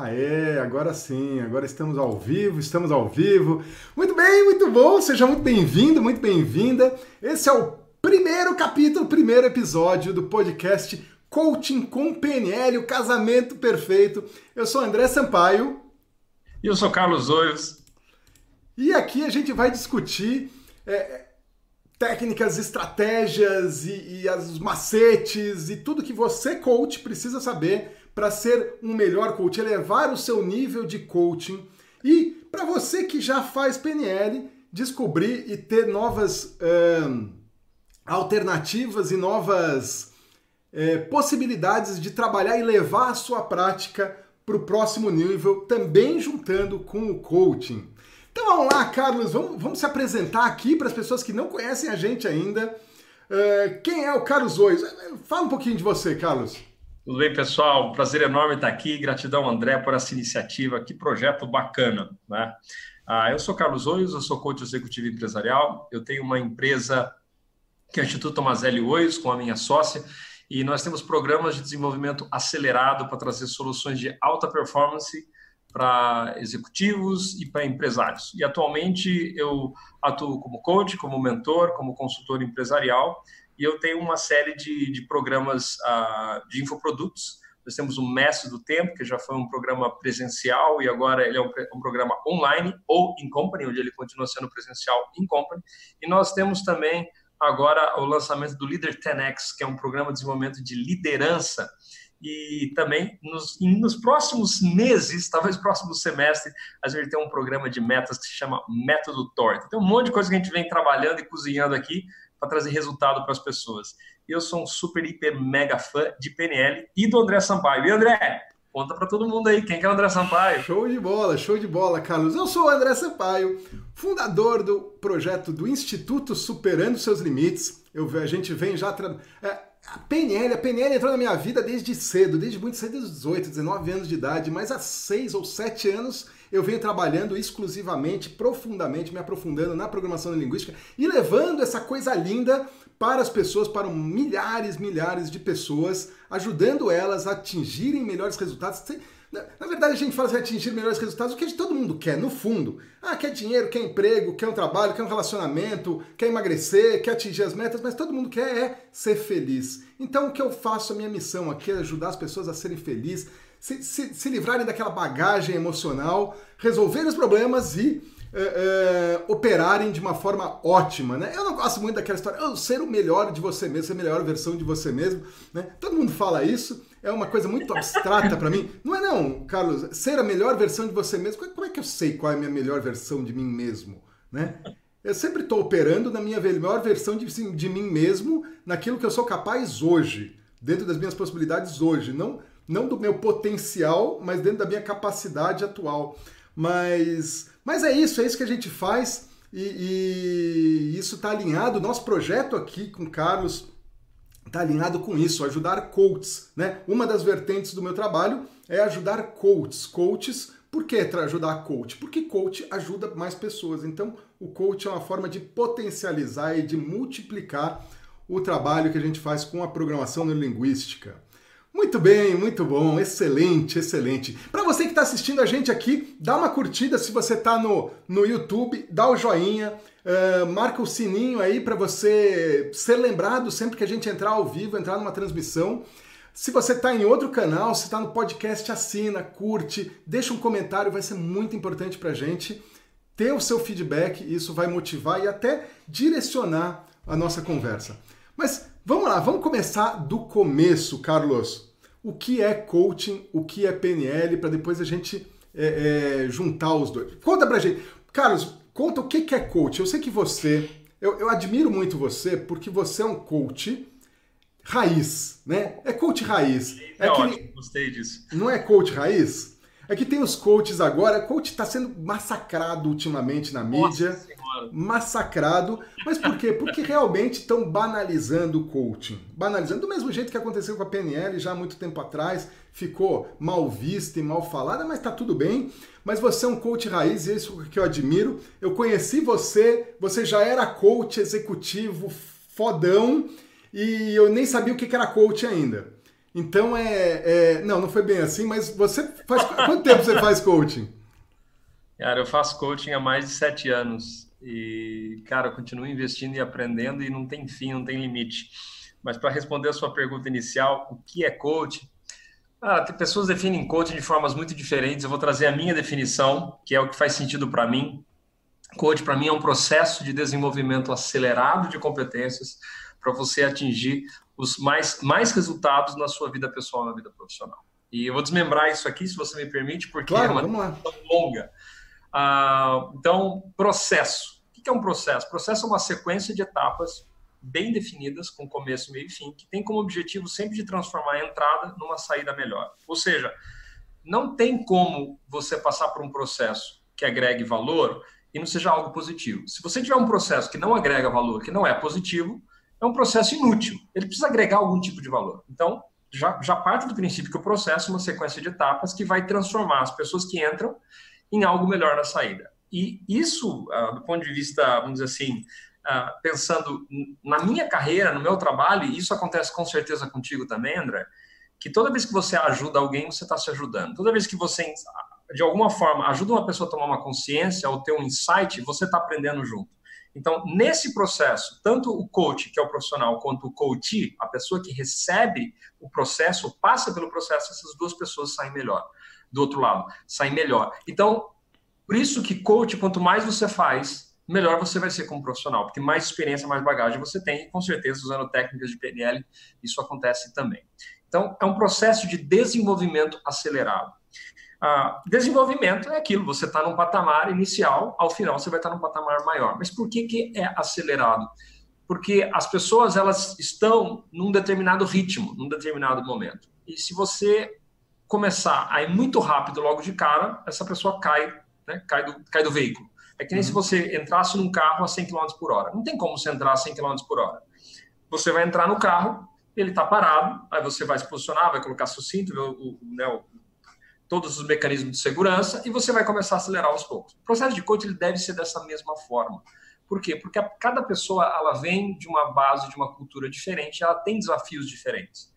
Aê, agora sim, agora estamos ao vivo, estamos ao vivo. Muito bem, muito bom, seja muito bem-vindo, muito bem-vinda. Esse é o primeiro capítulo, primeiro episódio do podcast Coaching com PNL, o casamento perfeito. Eu sou André Sampaio. E eu sou Carlos Oios. E aqui a gente vai discutir é, técnicas, estratégias e, e os macetes e tudo que você, coach, precisa saber para ser um melhor coach, elevar o seu nível de coaching e para você que já faz PNL, descobrir e ter novas alternativas e novas é, possibilidades de trabalhar e levar a sua prática para o próximo nível, também juntando com o coaching. Então vamos lá, Carlos, vamos, vamos se apresentar aqui para as pessoas que não conhecem a gente ainda. Uh, quem é o Carlos Ois? Fala um pouquinho de você, Carlos. Tudo bem, pessoal? Prazer enorme estar aqui. Gratidão, André, por essa iniciativa. Que projeto bacana, né? Ah, eu sou Carlos Oios, eu sou coach executivo empresarial. Eu tenho uma empresa que é o Instituto Tomazelli Oios, com a minha sócia, e nós temos programas de desenvolvimento acelerado para trazer soluções de alta performance para executivos e para empresários. E atualmente eu atuo como coach, como mentor, como consultor empresarial e eu tenho uma série de, de programas uh, de infoprodutos. Nós temos o Mestre do Tempo, que já foi um programa presencial e agora ele é um, um programa online ou in company, onde ele continua sendo presencial in company. E nós temos também agora o lançamento do Leader 10X, que é um programa de desenvolvimento de liderança e também nos, nos, próximos meses, talvez próximo semestre, a gente tem um programa de metas que se chama Método Torta. Tem um monte de coisa que a gente vem trabalhando e cozinhando aqui para trazer resultado para as pessoas. Eu sou um super, hiper, mega fã de PNL e do André Sampaio. E André, conta para todo mundo aí, quem que é o André Sampaio? Show de bola, show de bola, Carlos. Eu sou o André Sampaio, fundador do projeto do Instituto Superando Seus Limites. Eu, a gente vem já... Tra... É, a PNL, a PNL entrou na minha vida desde cedo, desde muito cedo, desde 18, 19 anos de idade, mas há 6 ou 7 anos eu venho trabalhando exclusivamente, profundamente, me aprofundando na programação linguística e levando essa coisa linda para as pessoas, para milhares, milhares de pessoas, ajudando elas a atingirem melhores resultados. Na verdade, a gente fala assim, atingir melhores resultados, o que todo mundo quer, no fundo. Ah, quer dinheiro, quer emprego, quer um trabalho, quer um relacionamento, quer emagrecer, quer atingir as metas, mas todo mundo quer é ser feliz. Então, o que eu faço, a minha missão aqui é ajudar as pessoas a serem felizes, se, se, se livrarem daquela bagagem emocional, resolverem os problemas e é, é, operarem de uma forma ótima, né? Eu não gosto muito daquela história, oh, ser o melhor de você mesmo, ser a melhor versão de você mesmo, né? Todo mundo fala isso, é uma coisa muito abstrata para mim. Não é não, Carlos, ser a melhor versão de você mesmo. Como é que eu sei qual é a minha melhor versão de mim mesmo, né? Eu sempre estou operando na minha melhor versão de, de mim mesmo, naquilo que eu sou capaz hoje, dentro das minhas possibilidades hoje, não não do meu potencial, mas dentro da minha capacidade atual. Mas, mas é isso, é isso que a gente faz e, e isso está alinhado. Nosso projeto aqui com o Carlos está alinhado com isso, ajudar coaches. Né? Uma das vertentes do meu trabalho é ajudar coaches. Coaches, por que ajudar coach? Porque coach ajuda mais pessoas. Então, o coach é uma forma de potencializar e de multiplicar o trabalho que a gente faz com a programação neurolinguística. Muito bem, muito bom, excelente, excelente. Para você que está assistindo a gente aqui, dá uma curtida se você está no, no YouTube, dá o joinha, uh, marca o sininho aí para você ser lembrado sempre que a gente entrar ao vivo, entrar numa transmissão. Se você está em outro canal, se está no podcast, assina, curte, deixa um comentário, vai ser muito importante para a gente ter o seu feedback, isso vai motivar e até direcionar a nossa conversa. Mas vamos lá, vamos começar do começo, Carlos o que é coaching, o que é PNL, para depois a gente é, é, juntar os dois. Conta pra gente. Carlos, conta o que é coach. Eu sei que você, eu, eu admiro muito você porque você é um coach raiz, né? É coach raiz. É, é aquele... ótimo, gostei disso. Não é coach raiz? É que tem os coaches agora, coach está sendo massacrado ultimamente na mídia. Nossa massacrado. Mas por quê? Porque realmente estão banalizando o coaching. Banalizando do mesmo jeito que aconteceu com a PNL já há muito tempo atrás. Ficou mal vista e mal falada, mas tá tudo bem. Mas você é um coach raiz e é isso que eu admiro. Eu conheci você, você já era coach executivo fodão e eu nem sabia o que era coach ainda. Então é, é, Não, não foi bem assim, mas você faz. Quanto tempo você faz coaching? Cara, eu faço coaching há mais de sete anos. E, cara, eu continuo investindo e aprendendo e não tem fim, não tem limite. Mas para responder a sua pergunta inicial, o que é coaching? Ah, tem pessoas definem coaching de formas muito diferentes. Eu vou trazer a minha definição, que é o que faz sentido para mim. Coaching, para mim, é um processo de desenvolvimento acelerado de competências para você atingir os mais, mais resultados na sua vida pessoal, na vida profissional. E eu vou desmembrar isso aqui, se você me permite, porque claro, é uma tão longa. Ah, então, processo. O que é um processo? Processo é uma sequência de etapas bem definidas, com começo, meio e fim, que tem como objetivo sempre de transformar a entrada numa saída melhor. Ou seja, não tem como você passar por um processo que agregue valor e não seja algo positivo. Se você tiver um processo que não agrega valor, que não é positivo, é um processo inútil. Ele precisa agregar algum tipo de valor. Então, já, já parte do princípio que o processo é uma sequência de etapas que vai transformar as pessoas que entram em algo melhor na saída. E isso, uh, do ponto de vista, vamos dizer assim, uh, pensando na minha carreira, no meu trabalho, e isso acontece com certeza contigo também, André, que toda vez que você ajuda alguém, você está se ajudando. Toda vez que você, de alguma forma, ajuda uma pessoa a tomar uma consciência ou ter um insight, você está aprendendo junto. Então, nesse processo, tanto o coach, que é o profissional, quanto o coach, a pessoa que recebe o processo, passa pelo processo, essas duas pessoas saem melhor. Do outro lado, saem melhor. Então, por isso que coach, quanto mais você faz, melhor você vai ser como profissional, porque mais experiência, mais bagagem você tem, e com certeza, usando técnicas de PNL, isso acontece também. Então, é um processo de desenvolvimento acelerado. Ah, desenvolvimento é aquilo, você está num patamar inicial, ao final você vai estar tá num patamar maior. Mas por que, que é acelerado? Porque as pessoas elas estão num determinado ritmo, num determinado momento. E se você começar a ir muito rápido logo de cara, essa pessoa cai, né, cai, do, cai do veículo. É que nem uhum. se você entrasse num carro a 100 km por hora. Não tem como você entrar a 100 km por hora. Você vai entrar no carro, ele está parado, aí você vai se posicionar, vai colocar seu cinto, o, o, né, o todos os mecanismos de segurança e você vai começar a acelerar aos poucos. O processo de coaching ele deve ser dessa mesma forma. Por quê? Porque cada pessoa ela vem de uma base, de uma cultura diferente, ela tem desafios diferentes.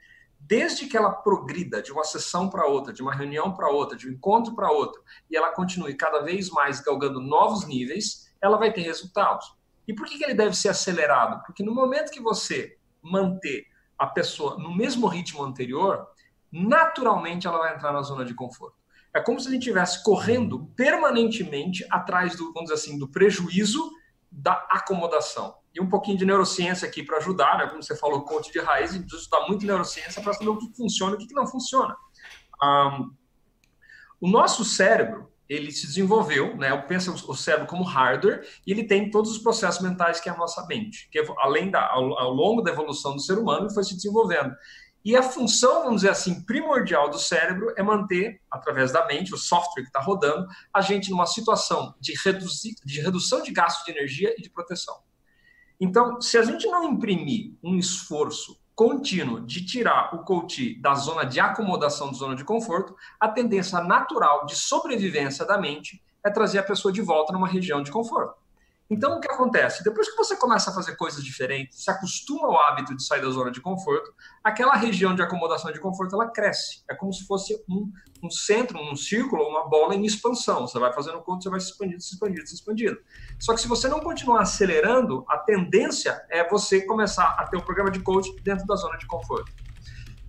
Desde que ela progrida de uma sessão para outra, de uma reunião para outra, de um encontro para outro, e ela continue cada vez mais galgando novos níveis, ela vai ter resultados. E por que, que ele deve ser acelerado? Porque no momento que você manter a pessoa no mesmo ritmo anterior, naturalmente ela vai entrar na zona de conforto. É como se a gente estivesse correndo permanentemente atrás do, vamos dizer assim, do prejuízo da acomodação. E um pouquinho de neurociência aqui para ajudar, né? como você falou, coach de raiz, precisa estudar muito neurociência para saber o que funciona e o que não funciona. Um, o nosso cérebro, ele se desenvolveu, né? Eu o cérebro como hardware e ele tem todos os processos mentais que é a nossa mente, que além da ao, ao longo da evolução do ser humano ele foi se desenvolvendo. E a função, vamos dizer assim, primordial do cérebro é manter, através da mente, o software que está rodando, a gente numa situação de, reduzir, de redução de gasto de energia e de proteção. Então, se a gente não imprimir um esforço contínuo de tirar o coach da zona de acomodação, da zona de conforto, a tendência natural de sobrevivência da mente é trazer a pessoa de volta numa região de conforto. Então, o que acontece? Depois que você começa a fazer coisas diferentes, se acostuma ao hábito de sair da zona de conforto, aquela região de acomodação de conforto ela cresce. É como se fosse um, um centro, um círculo, uma bola em expansão. Você vai fazendo conta, você vai se expandindo, se expandindo, se expandindo. Só que se você não continuar acelerando, a tendência é você começar a ter um programa de coach dentro da zona de conforto.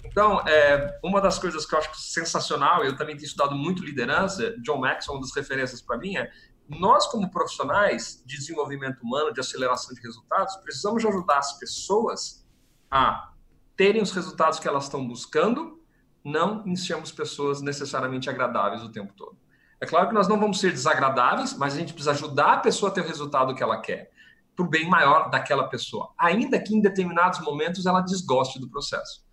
Então, é, uma das coisas que eu acho sensacional, eu também tenho estudado muito liderança, John Maxwell, uma das referências para mim, é nós, como profissionais de desenvolvimento humano, de aceleração de resultados, precisamos ajudar as pessoas a terem os resultados que elas estão buscando, não enchemos pessoas necessariamente agradáveis o tempo todo. É claro que nós não vamos ser desagradáveis, mas a gente precisa ajudar a pessoa a ter o resultado que ela quer, para o bem maior daquela pessoa, ainda que em determinados momentos ela desgoste do processo.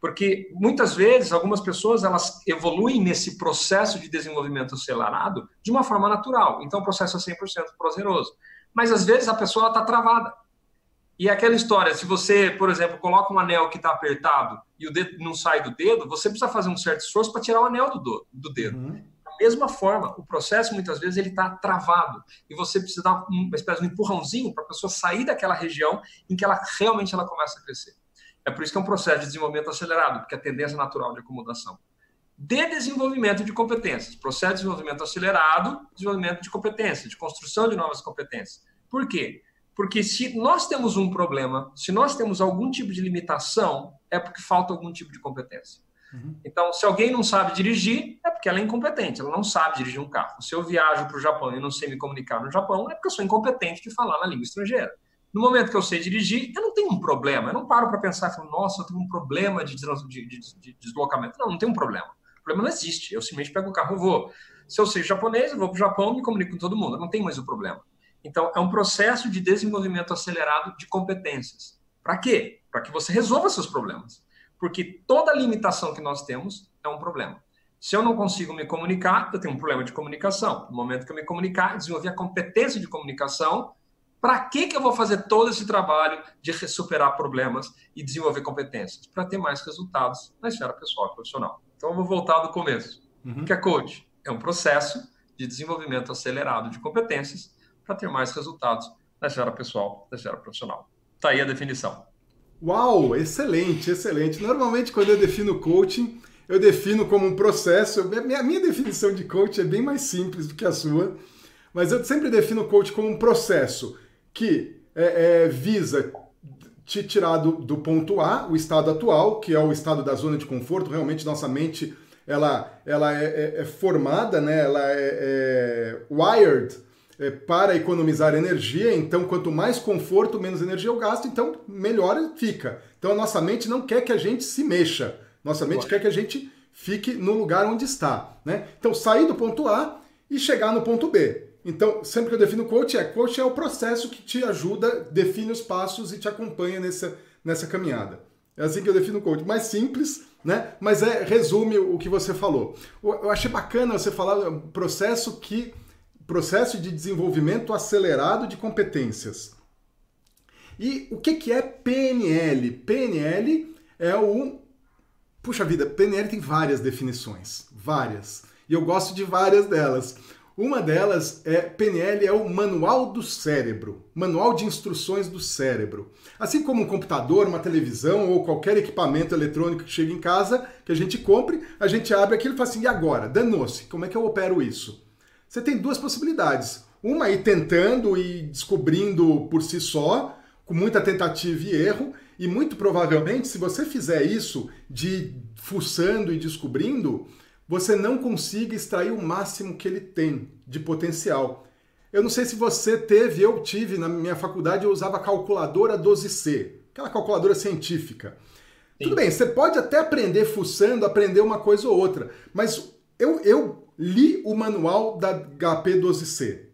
Porque muitas vezes algumas pessoas elas evoluem nesse processo de desenvolvimento acelerado de uma forma natural. Então o processo é 100% prazeroso. Mas às vezes a pessoa está travada. E é aquela história, se você, por exemplo, coloca um anel que está apertado e o dedo não sai do dedo, você precisa fazer um certo esforço para tirar o anel do, do, do dedo. Uhum. Da mesma forma, o processo muitas vezes ele está travado e você precisa dar uma espécie de um empurrãozinho para a pessoa sair daquela região em que ela realmente ela começa a crescer. É por isso que é um processo de desenvolvimento acelerado, porque é a tendência natural de acomodação. De desenvolvimento de competências. Processo de desenvolvimento acelerado, desenvolvimento de competências, de construção de novas competências. Por quê? Porque se nós temos um problema, se nós temos algum tipo de limitação, é porque falta algum tipo de competência. Uhum. Então, se alguém não sabe dirigir, é porque ela é incompetente, ela não sabe dirigir um carro. Se eu viajo para o Japão e não sei me comunicar no Japão, é porque eu sou incompetente de falar na língua estrangeira. No momento que eu sei dirigir, eu não tenho um problema. Eu não paro para pensar, falo, nossa, eu tenho um problema de, de, de, de, deslocamento. Não, não tem um problema. O problema não existe. Eu simplesmente pego o carro e vou. Se eu sei japonês, eu vou para o Japão me comunico com todo mundo. Eu não tem mais o problema. Então, é um processo de desenvolvimento acelerado de competências. Para quê? Para que você resolva seus problemas. Porque toda limitação que nós temos é um problema. Se eu não consigo me comunicar, eu tenho um problema de comunicação. No momento que eu me comunicar, desenvolver a competência de comunicação, para que, que eu vou fazer todo esse trabalho de superar problemas e desenvolver competências? Para ter mais resultados na esfera pessoal e profissional. Então, eu vou voltar do começo. Uhum. O que é coach? É um processo de desenvolvimento acelerado de competências para ter mais resultados na esfera pessoal, na esfera profissional. Está aí a definição. Uau, excelente, excelente. Normalmente, quando eu defino coaching, eu defino como um processo. A minha definição de coach é bem mais simples do que a sua, mas eu sempre defino coach como um processo que é, é, visa te tirar do, do, ponto A, o estado atual, que é o estado da zona de conforto. Realmente, nossa mente ela, ela é, é, é formada, né? ela é, é wired é, para economizar energia, então quanto mais conforto, menos energia eu gasto, então melhor fica. Então a nossa mente não quer que a gente se mexa, nossa mente quer que a gente fique no lugar onde está. Né? Então sair do ponto A e chegar no ponto B. Então, sempre que eu defino coach, é coach é o processo que te ajuda, define os passos e te acompanha nessa, nessa caminhada. É assim que eu defino coach. Mais simples, né? Mas é resume o que você falou. Eu achei bacana você falar processo que processo de desenvolvimento acelerado de competências. E o que, que é PNL? PNL é o. Puxa vida, PNL tem várias definições, várias. E eu gosto de várias delas. Uma delas é PNL é o Manual do Cérebro, Manual de Instruções do Cérebro. Assim como um computador, uma televisão ou qualquer equipamento eletrônico que chega em casa, que a gente compre, a gente abre aquilo e fala assim: e agora? Danou-se, como é que eu opero isso? você tem duas possibilidades. Uma ir tentando e descobrindo por si só, com muita tentativa e erro, e muito provavelmente, se você fizer isso de fuçando e descobrindo, você não consiga extrair o máximo que ele tem de potencial. Eu não sei se você teve, eu tive na minha faculdade, eu usava a calculadora 12C, aquela calculadora científica. Sim. Tudo bem, você pode até aprender fuçando, aprender uma coisa ou outra, mas eu, eu li o manual da HP12C.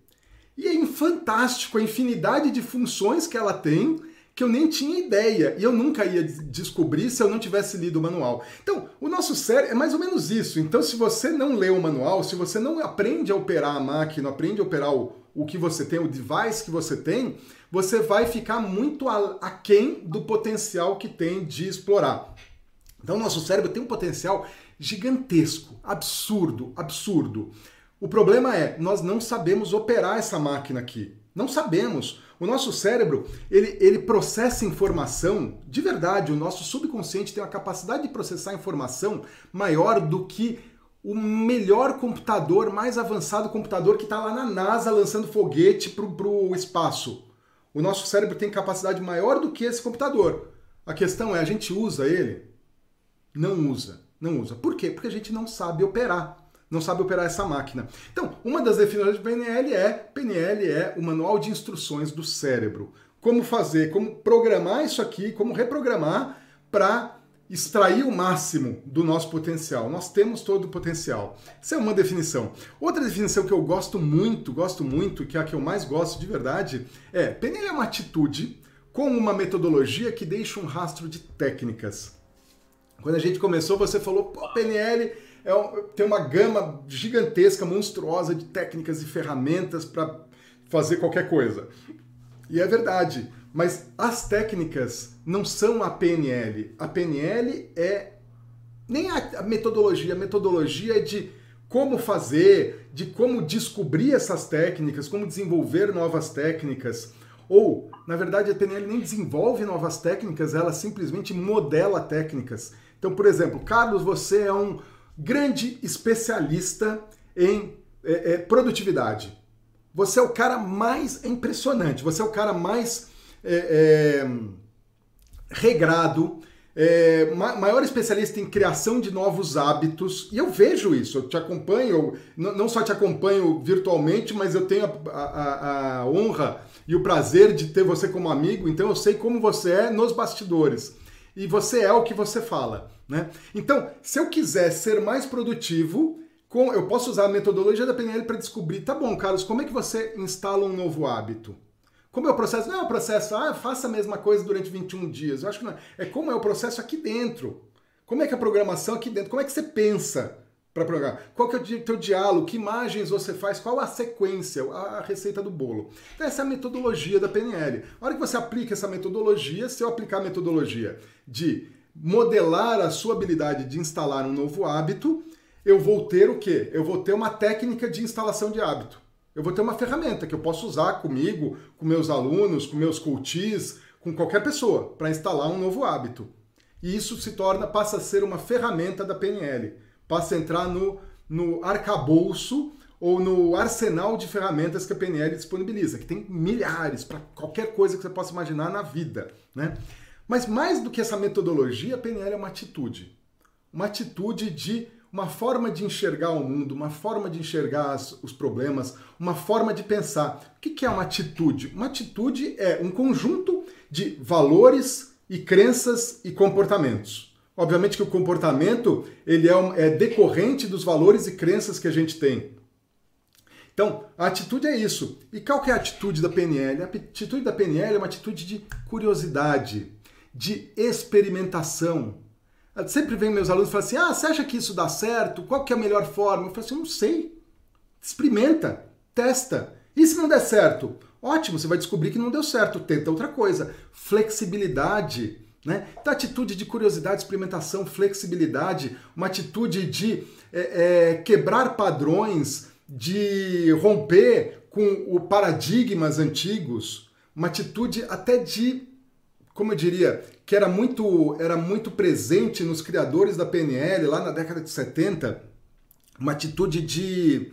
E é fantástico a infinidade de funções que ela tem que eu nem tinha ideia e eu nunca ia descobrir se eu não tivesse lido o manual. Então, o nosso cérebro é mais ou menos isso. Então, se você não lê o manual, se você não aprende a operar a máquina, aprende a operar o, o que você tem, o device que você tem, você vai ficar muito aquém do potencial que tem de explorar. Então, o nosso cérebro tem um potencial gigantesco, absurdo, absurdo. O problema é, nós não sabemos operar essa máquina aqui. Não sabemos. O nosso cérebro, ele, ele processa informação, de verdade, o nosso subconsciente tem uma capacidade de processar informação maior do que o melhor computador, mais avançado computador que está lá na NASA lançando foguete para o espaço. O nosso cérebro tem capacidade maior do que esse computador. A questão é, a gente usa ele? Não usa não usa. Por quê? Porque a gente não sabe operar. Não sabe operar essa máquina. Então, uma das definições de PNL é: PNL é o manual de instruções do cérebro. Como fazer, como programar isso aqui, como reprogramar para extrair o máximo do nosso potencial. Nós temos todo o potencial. Essa é uma definição. Outra definição que eu gosto muito, gosto muito, que é a que eu mais gosto de verdade, é PNL é uma atitude com uma metodologia que deixa um rastro de técnicas. Quando a gente começou, você falou, pô, PNL é um, tem uma gama gigantesca, monstruosa de técnicas e ferramentas para fazer qualquer coisa. E é verdade, mas as técnicas não são a PNL. A PNL é nem a metodologia, a metodologia é de como fazer, de como descobrir essas técnicas, como desenvolver novas técnicas. Ou, na verdade, a PNL nem desenvolve novas técnicas, ela simplesmente modela técnicas. Então, por exemplo, Carlos, você é um grande especialista em é, é, produtividade. Você é o cara mais impressionante, você é o cara mais é, é regrado, é, maior especialista em criação de novos hábitos, e eu vejo isso, eu te acompanho, não só te acompanho virtualmente, mas eu tenho a, a, a, honra e o prazer de ter você como amigo, então eu sei como você é nos bastidores. E você é o que você fala. Né? Então, se eu quiser ser mais produtivo, com, eu posso usar a metodologia da PNL para descobrir, tá bom, Carlos, como é que você instala um novo hábito? Como é o processo? Não é o processo, ah, faça a mesma coisa durante 21 dias. Eu acho que não é. É como é o processo aqui dentro. Como é que a programação aqui dentro? Como é que você pensa para programar? Qual que é o teu diálogo? Que imagens você faz? Qual a sequência? A receita do bolo. Então essa é a metodologia da PNL. A hora que você aplica essa metodologia, se eu aplicar a metodologia de modelar a sua habilidade de instalar um novo hábito, eu vou ter o quê? Eu vou ter uma técnica de instalação de hábito. Eu vou ter uma ferramenta que eu posso usar comigo, com meus alunos, com meus coaches, com qualquer pessoa, para instalar um novo hábito. E isso se torna, passa a ser uma ferramenta da PNL. Passa a entrar no, no arcabouço ou no arsenal de ferramentas que a PNL disponibiliza, que tem milhares para qualquer coisa que você possa imaginar na vida. Né? Mas mais do que essa metodologia, a PNL é uma atitude. Uma atitude de uma forma de enxergar o mundo, uma forma de enxergar as, os problemas, uma forma de pensar. O que, que é uma atitude? Uma atitude é um conjunto de valores e crenças e comportamentos. Obviamente que o comportamento ele é, um, é decorrente dos valores e crenças que a gente tem. Então, a atitude é isso. E qual que é a atitude da PNL? A atitude da PNL é uma atitude de curiosidade, de experimentação, Sempre vem meus alunos e falam assim: ah, você acha que isso dá certo? Qual que é a melhor forma? Eu falo assim: não sei. Experimenta, testa. E se não der certo? Ótimo, você vai descobrir que não deu certo. Tenta outra coisa. Flexibilidade. Né? Então, atitude de curiosidade, experimentação, flexibilidade, uma atitude de é, é, quebrar padrões, de romper com o paradigmas antigos, uma atitude até de como eu diria, que era muito, era muito presente nos criadores da PNL lá na década de 70, uma atitude de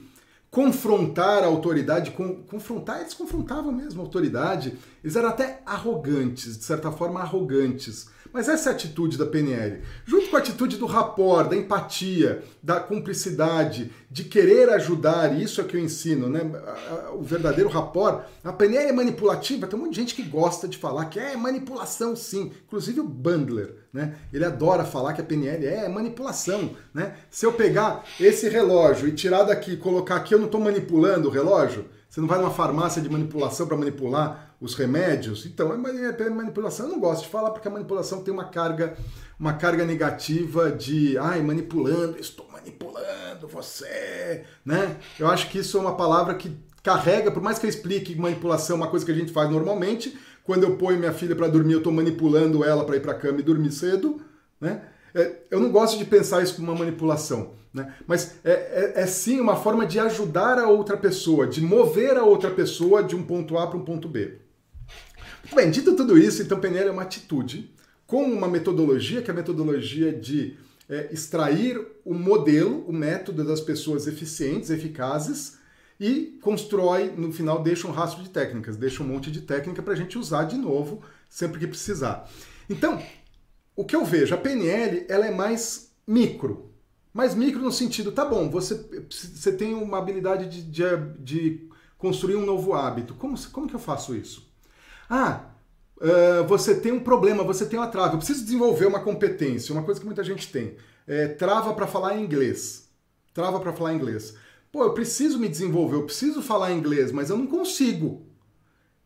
confrontar a autoridade, com, confrontar, eles confrontavam mesmo a autoridade, eles eram até arrogantes, de certa forma arrogantes. Mas essa é atitude da PNL. Junto com a atitude do rapport, da empatia, da cumplicidade, de querer ajudar, e isso é que eu ensino, né? O verdadeiro rapport. A PNL é manipulativa, tem um monte de gente que gosta de falar que é manipulação, sim. Inclusive o Bandler, né? Ele adora falar que a PNL é manipulação, né? Se eu pegar esse relógio e tirar daqui e colocar aqui, eu não estou manipulando o relógio? Você não vai numa farmácia de manipulação para manipular os remédios. Então, é, é manipulação. Eu não gosto de falar porque a manipulação tem uma carga, uma carga negativa de, ai, manipulando, estou manipulando você, né? Eu acho que isso é uma palavra que carrega, por mais que eu explique que manipulação é uma coisa que a gente faz normalmente, quando eu ponho minha filha para dormir, eu estou manipulando ela para ir para a cama e dormir cedo, né? É, eu não gosto de pensar isso como uma manipulação, né? mas é, é, é, sim uma forma de ajudar a outra pessoa, de mover a outra pessoa de um ponto A para um ponto B. Bem, dito tudo isso, então PNL é uma atitude com uma metodologia, que é a metodologia de é, extrair o modelo, o método das pessoas eficientes, eficazes, e constrói, no final, deixa um rastro de técnicas, deixa um monte de técnica para a gente usar de novo sempre que precisar. Então, o que eu vejo, a PNL ela é mais micro. Mais micro no sentido, tá bom, você, você tem uma habilidade de, de, de construir um novo hábito. Como, como que eu faço isso? Ah, uh, você tem um problema, você tem uma trava. Eu preciso desenvolver uma competência, uma coisa que muita gente tem. É, trava para falar inglês. Trava para falar inglês. Pô, eu preciso me desenvolver, eu preciso falar inglês, mas eu não consigo.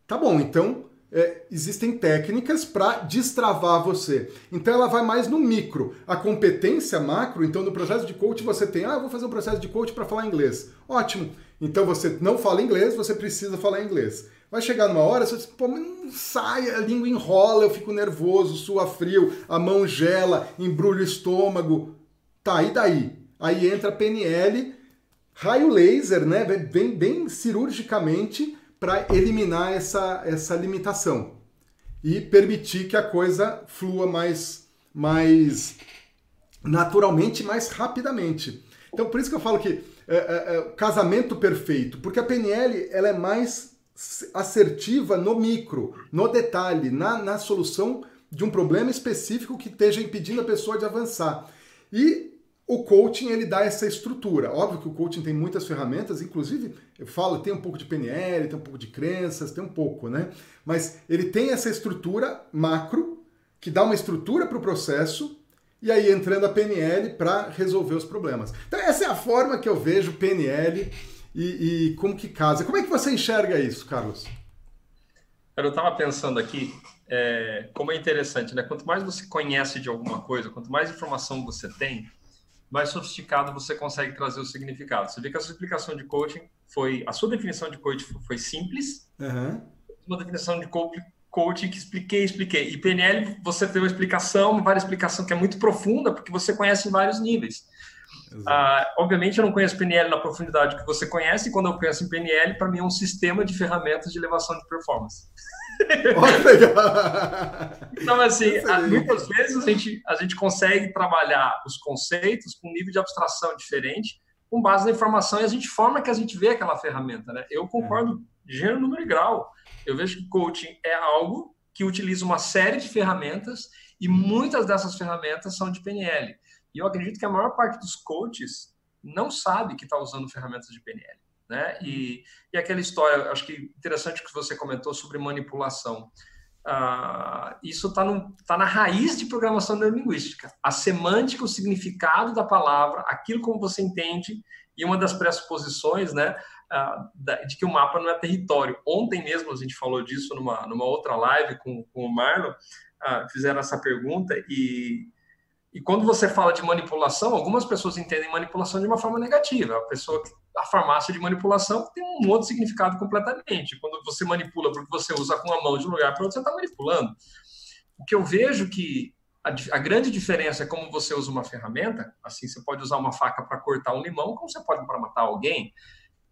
Tá bom, então é, existem técnicas para destravar você. Então ela vai mais no micro. A competência macro, então no processo de coach você tem, ah, vou fazer um processo de coach para falar inglês. Ótimo. Então você não fala inglês, você precisa falar inglês. Vai chegar numa hora, você diz, pô, não sai, a língua enrola, eu fico nervoso, sua frio, a mão gela, embrulha o estômago. Tá, e daí? Aí entra a PNL, raio laser, né? Vem bem cirurgicamente para eliminar essa, essa limitação e permitir que a coisa flua mais, mais naturalmente, mais rapidamente. Então, por isso que eu falo que é, é, é, casamento perfeito, porque a PNL ela é mais assertiva no micro, no detalhe, na, na solução de um problema específico que esteja impedindo a pessoa de avançar. E o coaching ele dá essa estrutura. Óbvio que o coaching tem muitas ferramentas, inclusive eu falo, tem um pouco de PNL, tem um pouco de crenças, tem um pouco, né? Mas ele tem essa estrutura macro que dá uma estrutura para o processo e aí entrando a PNL para resolver os problemas. Então essa é a forma que eu vejo PNL e, e como que casa. Como é que você enxerga isso, Carlos? Eu estava pensando aqui, é, como é interessante, né? Quanto mais você conhece de alguma coisa, quanto mais informação você tem, mais sofisticado você consegue trazer o significado. Você vê que a sua explicação de coaching foi, a sua definição de coaching foi simples, uhum. uma definição de coaching que expliquei, expliquei. E PNL, você tem uma explicação, uma várias explicação que é muito profunda, porque você conhece em vários níveis. Ah, obviamente, eu não conheço PNL na profundidade que você conhece, e quando eu penso em PNL, para mim é um sistema de ferramentas de elevação de performance. então, assim, muitas vezes a gente, a gente consegue trabalhar os conceitos com um nível de abstração diferente, com base na informação, e a gente forma que a gente vê aquela ferramenta. Né? Eu concordo é. de gênero, número e grau. Eu vejo que coaching é algo que utiliza uma série de ferramentas e muitas dessas ferramentas são de PNL. E eu acredito que a maior parte dos coaches não sabe que está usando ferramentas de PNL. Né? E, e aquela história, acho que interessante que você comentou sobre manipulação. Uh, isso está tá na raiz de programação neurolinguística. A semântica, o significado da palavra, aquilo como você entende, e uma das pressuposições né, uh, de que o mapa não é território. Ontem mesmo a gente falou disso numa, numa outra live com, com o Marlon, uh, fizeram essa pergunta, e, e quando você fala de manipulação, algumas pessoas entendem manipulação de uma forma negativa. A pessoa, a farmácia de manipulação tem um outro significado completamente. Quando você manipula porque você usa com a mão de um lugar para outro, você está manipulando. O que eu vejo que a, a, grande diferença é como você usa uma ferramenta. Assim, você pode usar uma faca para cortar um limão, como você pode para matar alguém.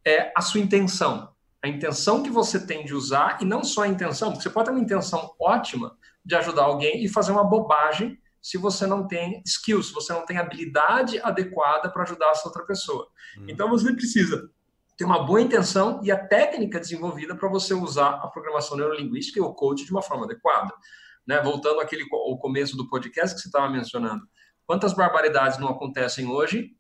É a sua intenção. A intenção que você tem de usar, e não só a intenção, porque você pode ter uma intenção ótima de ajudar alguém e fazer uma bobagem se você não tem skills, se você não tem habilidade adequada para ajudar essa outra pessoa. Hum. Então você precisa ter uma boa intenção e a técnica desenvolvida para você usar a programação neurolinguística e o coach de uma forma adequada. Né? Voltando àquele ao começo do podcast que você estava mencionando, quantas barbaridades não acontecem hoje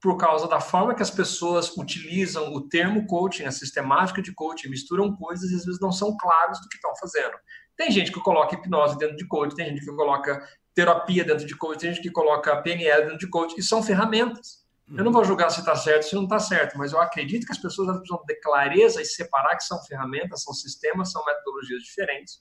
por causa da forma que as pessoas utilizam o termo coaching, a sistemática de coaching, misturam coisas e às vezes não são claros do que estão fazendo. Tem gente que coloca hipnose dentro de coaching, tem gente que coloca terapia dentro de coach, tem gente que coloca PNL dentro de coach, e são ferramentas. Eu não vou julgar se está certo, se não está certo, mas eu acredito que as pessoas precisam ter clareza e separar que são ferramentas, são sistemas, são metodologias diferentes.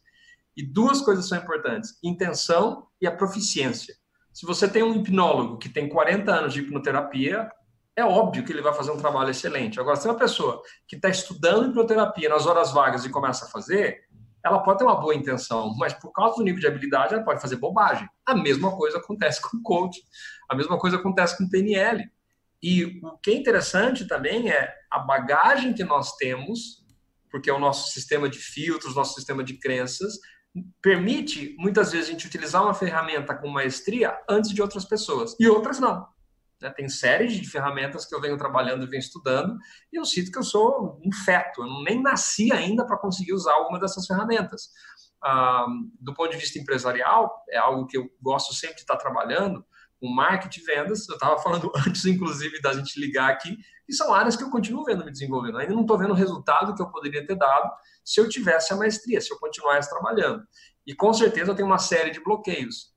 E duas coisas são importantes: intenção e a proficiência. Se você tem um hipnólogo que tem 40 anos de hipnoterapia, é óbvio que ele vai fazer um trabalho excelente. Agora, se é uma pessoa que está estudando hipnoterapia nas horas vagas e começa a fazer, ela pode ter uma boa intenção, mas por causa do nível de habilidade, ela pode fazer bobagem. A mesma coisa acontece com o coach, a mesma coisa acontece com o PNL. E o que é interessante também é a bagagem que nós temos, porque é o nosso sistema de filtros, nosso sistema de crenças, permite muitas vezes a gente utilizar uma ferramenta com maestria antes de outras pessoas, e outras não. Né? Tem séries de ferramentas que eu venho trabalhando e venho estudando, e eu sinto que eu sou um feto, eu nem nasci ainda para conseguir usar alguma dessas ferramentas. Ah, do ponto de vista empresarial, é algo que eu gosto sempre de estar trabalhando, com marketing vendas. Eu estava falando antes, inclusive, da gente ligar aqui, e são áreas que eu continuo vendo me desenvolvendo. Ainda não estou vendo o resultado que eu poderia ter dado se eu tivesse a maestria, se eu continuasse trabalhando. E com certeza eu tenho uma série de bloqueios.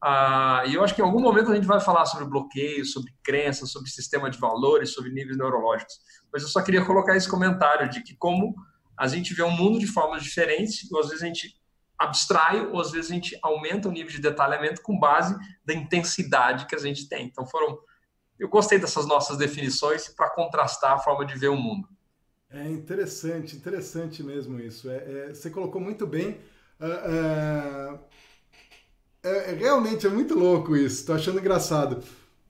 Ah, e eu acho que em algum momento a gente vai falar sobre bloqueio, sobre crenças, sobre sistema de valores, sobre níveis neurológicos. Mas eu só queria colocar esse comentário de que como a gente vê o um mundo de formas diferentes, ou às vezes a gente abstrai, ou às vezes a gente aumenta o nível de detalhamento com base da intensidade que a gente tem. Então foram, eu gostei dessas nossas definições para contrastar a forma de ver o mundo. É interessante, interessante mesmo isso. É, é, você colocou muito bem. Uh, uh é, é, realmente é muito louco isso, tô achando engraçado.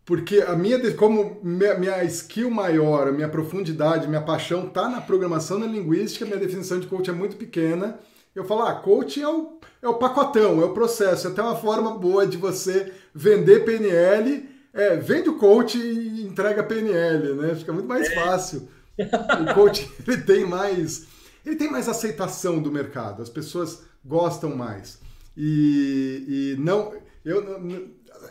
porque a minha, como minha, minha skill maior, a minha profundidade, minha paixão tá na programação, na linguística, minha definição de coach é muito pequena. Eu falo, ah, coach é o, é o pacotão, é o processo, é até uma forma boa de você vender PNL, é, vende o coach e entrega PNL, né? Fica muito mais é. fácil. O coach ele tem mais, ele tem mais aceitação do mercado, as pessoas gostam mais. E, e não, eu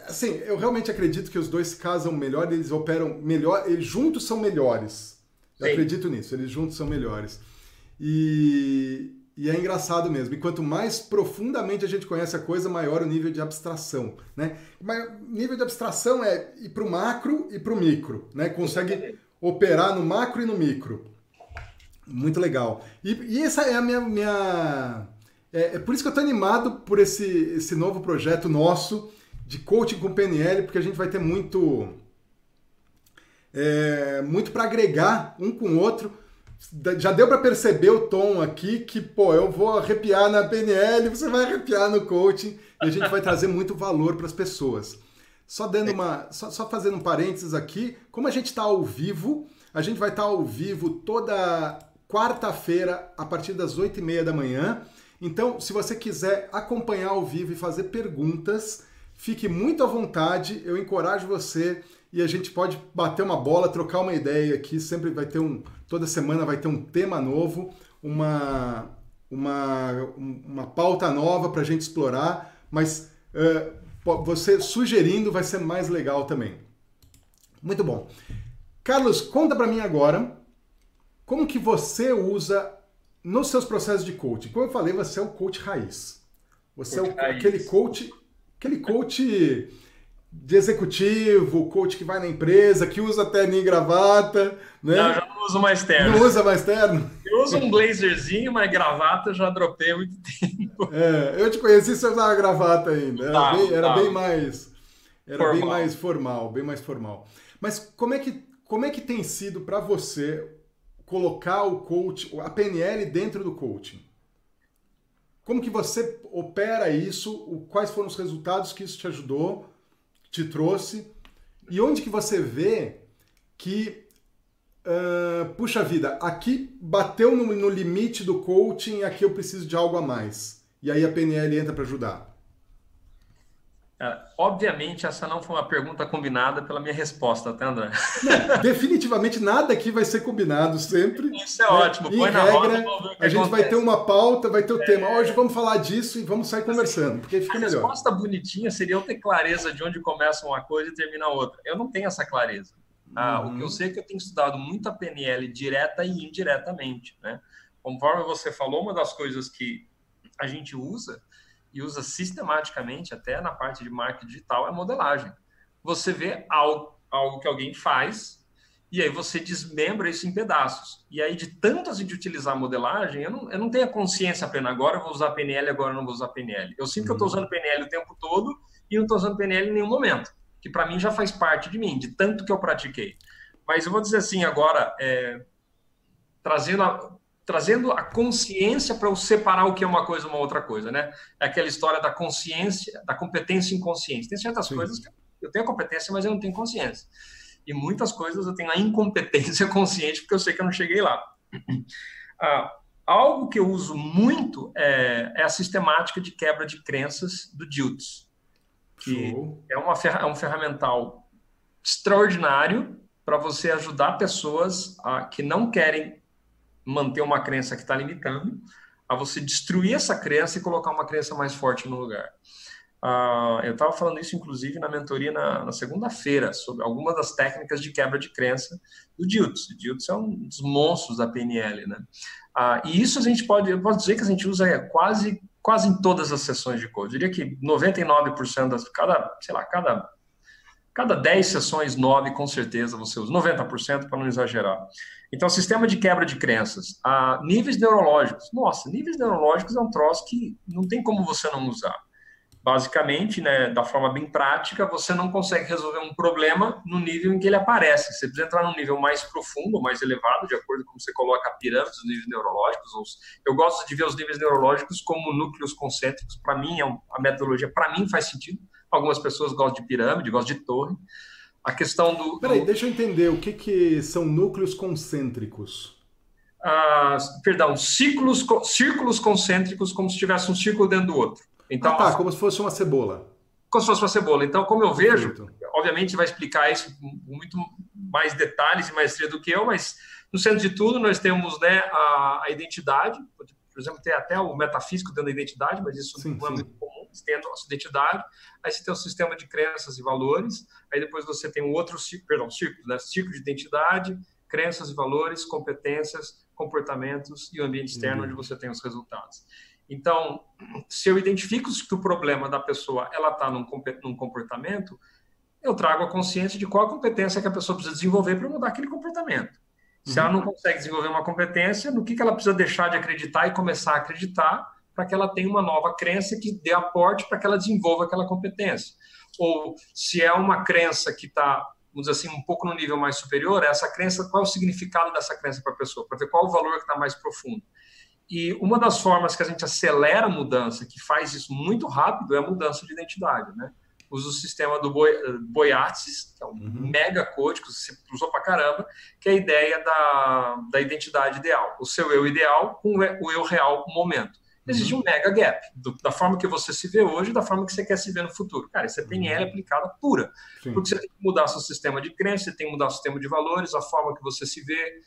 assim, eu realmente acredito que os dois se casam melhor, eles operam melhor, eles juntos são melhores. Eu Sim. acredito nisso, eles juntos são melhores. E, e é engraçado mesmo. E quanto mais profundamente a gente conhece a coisa, maior o nível de abstração. Né? O nível de abstração é ir para o macro e para o micro. Né? Consegue operar no macro e no micro. Muito legal. E, e essa é a minha. minha é, é, por isso que eu estou animado por esse, esse novo projeto nosso de coaching com PNL, porque a gente vai ter muito é, muito para agregar um com o outro. Já deu para perceber o tom aqui que, pô, eu vou arrepiar na PNL, você vai arrepiar no coaching e a gente vai trazer muito valor para as pessoas. Só dando uma, só, só, fazendo um parênteses aqui, como a gente está ao vivo, a gente vai estar tá ao vivo toda quarta-feira a partir das oito e meia da manhã. Então, se você quiser acompanhar ao vivo e fazer perguntas, Fique muito à vontade, eu encorajo você e a gente pode bater uma bola, trocar uma ideia aqui. Sempre vai ter um. Toda semana vai ter um tema novo, uma, uma, uma pauta nova para a gente explorar, mas uh, você sugerindo vai ser mais legal também. Muito bom. Carlos, conta para mim agora como que você usa nos seus processos de coaching. Como eu falei, você é o coach raiz. Você coach é o, raiz. aquele coach Aquele coach de executivo, coach que vai na empresa, que usa terno e gravata, né? Não, já não uso mais terno. Não usa mais terno? Eu uso um blazerzinho, mas gravata já dropei há muito tempo. É, eu te conheci você usava gravata ainda. Era, tá, bem, era tá. bem, mais era formal. bem mais formal, bem mais formal. Mas como é que como é que tem sido para você colocar o coach, a PNL dentro do coaching? Como que você opera isso? Quais foram os resultados que isso te ajudou, te trouxe? E onde que você vê que, uh, puxa vida, aqui bateu no, no limite do coaching, aqui eu preciso de algo a mais. E aí a PNL entra para ajudar. É, obviamente, essa não foi uma pergunta combinada pela minha resposta, tá, André? Não, definitivamente nada aqui vai ser combinado sempre. Isso é né? ótimo. Põe em na regra, roda, a gente vai ter uma pauta, vai ter o é... tema. Hoje vamos falar disso e vamos sair conversando, porque fica a melhor. A resposta bonitinha seria eu ter clareza de onde começa uma coisa e termina outra. Eu não tenho essa clareza. Ah, uhum. O que eu uhum. sei é que eu tenho estudado muito a PNL direta e indiretamente. Né? Conforme você falou, uma das coisas que a gente usa e usa sistematicamente, até na parte de marketing digital, é modelagem. Você vê algo, algo que alguém faz e aí você desmembra isso em pedaços. E aí, de tanto a gente utilizar a modelagem, eu não, eu não tenho a consciência plena. Agora eu vou usar PNL, agora eu não vou usar PNL. Eu sinto uhum. que eu estou usando PNL o tempo todo e não estou usando PNL em nenhum momento. Que para mim já faz parte de mim, de tanto que eu pratiquei. Mas eu vou dizer assim agora, é, trazendo a, trazendo a consciência para eu separar o que é uma coisa uma outra coisa, né? É aquela história da consciência, da competência inconsciente. Tem certas Sim. coisas que eu tenho competência, mas eu não tenho consciência. E muitas coisas eu tenho a incompetência consciente, porque eu sei que eu não cheguei lá. Ah, algo que eu uso muito é, é, a sistemática de quebra de crenças do Diltz, que é, uma, é um ferramental extraordinário para você ajudar pessoas a, que não querem manter uma crença que está limitando, a você destruir essa crença e colocar uma crença mais forte no lugar. Uh, eu estava falando isso, inclusive, na mentoria na, na segunda-feira, sobre algumas das técnicas de quebra de crença do Diltz. O Diltz é um dos monstros da PNL, né? Uh, e isso a gente pode, eu posso dizer que a gente usa quase, quase em todas as sessões de code. Eu diria que 99% das, cada, sei lá, cada, cada 10 sessões, 9 com certeza você usa, 90% para não exagerar. Então, sistema de quebra de crenças. Ah, níveis neurológicos. Nossa, níveis neurológicos é um troço que não tem como você não usar. Basicamente, né, da forma bem prática, você não consegue resolver um problema no nível em que ele aparece. Você precisa entrar num nível mais profundo, mais elevado, de acordo com como você coloca a pirâmide dos níveis neurológicos. Eu gosto de ver os níveis neurológicos como núcleos concêntricos. Para mim, é a metodologia, para mim, faz sentido. Algumas pessoas gostam de pirâmide, gostam de torre. a questão do. Peraí, deixa eu entender o que, que são núcleos concêntricos. Ah, perdão, ciclos, círculos concêntricos, como se tivesse um círculo dentro do outro. Então, ah, tá, como se fosse uma cebola. Como se fosse uma cebola. Então, como eu vejo, obviamente vai explicar isso com muito mais detalhes e maestria do que eu, mas no centro de tudo nós temos né, a, a identidade, por exemplo, tem até o metafísico dentro da identidade, mas isso sim, não é sim. muito comum. Você tem a nossa identidade, aí você tem o sistema de crenças e valores, aí depois você tem um outro ciclo, perdão, círculo, né? círculo de identidade, crenças e valores, competências, comportamentos e o ambiente externo uhum. onde você tem os resultados. Então, se eu identifico que o problema da pessoa ela está num, num comportamento, eu trago a consciência de qual a competência que a pessoa precisa desenvolver para mudar aquele comportamento. Se ela não uhum. consegue desenvolver uma competência, no que, que ela precisa deixar de acreditar e começar a acreditar para que ela tenha uma nova crença que dê aporte para que ela desenvolva aquela competência. Ou se é uma crença que está, vamos dizer assim, um pouco no nível mais superior, essa crença, qual é o significado dessa crença para a pessoa, para ver qual o valor que está mais profundo. E uma das formas que a gente acelera a mudança, que faz isso muito rápido, é a mudança de identidade, né? Usa o sistema do Boi, Boiatis, que é um uhum. mega código, você usou pra caramba, que é a ideia da, da identidade ideal. O seu eu ideal com o eu real momento existe uhum. um mega gap do, da forma que você se vê hoje da forma que você quer se ver no futuro. Cara, isso é PNL uhum. aplicada pura. Sim. Porque você tem que mudar seu sistema de crença, você tem que mudar o sistema de valores, a forma que você se vê.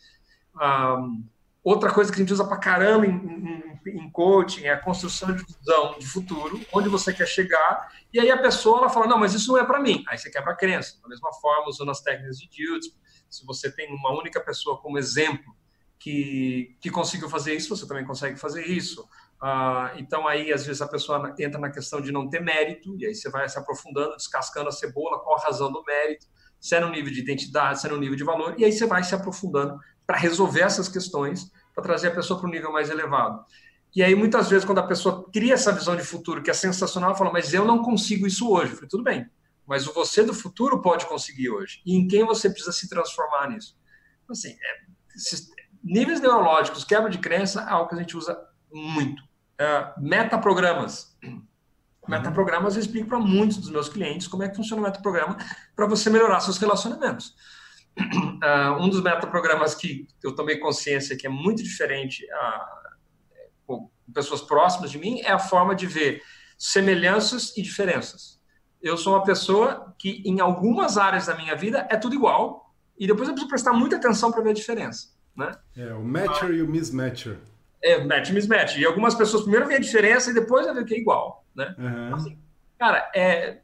Um, outra coisa que a gente usa pra caramba em, em, em, coaching é a construção de visão de futuro, onde você quer chegar, e aí a pessoa ela fala, não, mas isso não é para mim. Aí você quebra a crença. Da mesma forma, usando as técnicas de Dildes, se você tem uma única pessoa como exemplo que, que conseguiu fazer isso, você também consegue fazer isso. Ah, então, aí, às vezes, a pessoa entra na questão de não ter mérito, e aí você vai se aprofundando, descascando a cebola, qual a razão do mérito, se é no nível de identidade, se é no nível de valor, e aí você vai se aprofundando para resolver essas questões, para trazer a pessoa para um nível mais elevado. E aí, muitas vezes, quando a pessoa cria essa visão de futuro, que é sensacional, fala, mas eu não consigo isso hoje. Eu falei, tudo bem, mas o você do futuro pode conseguir hoje. E em quem você precisa se transformar nisso? Assim, é, níveis neurológicos, quebra de crença, é algo que a gente usa muito uh, metaprogramas. Metaprogramas eu explico para muitos dos meus clientes como é que funciona o metaprograma para você melhorar seus relacionamentos. Uh, um dos metaprogramas que eu tomei consciência que é muito diferente uh, com pessoas próximas de mim é a forma de ver semelhanças e diferenças. Eu sou uma pessoa que, em algumas áreas da minha vida, é tudo igual, e depois eu preciso prestar muita atenção para ver a diferença. Né? É, o matcher e o mismatcher. É, match mismatch. E algumas pessoas primeiro vê a diferença e depois vê que é igual, né? Uhum. Assim, cara, é...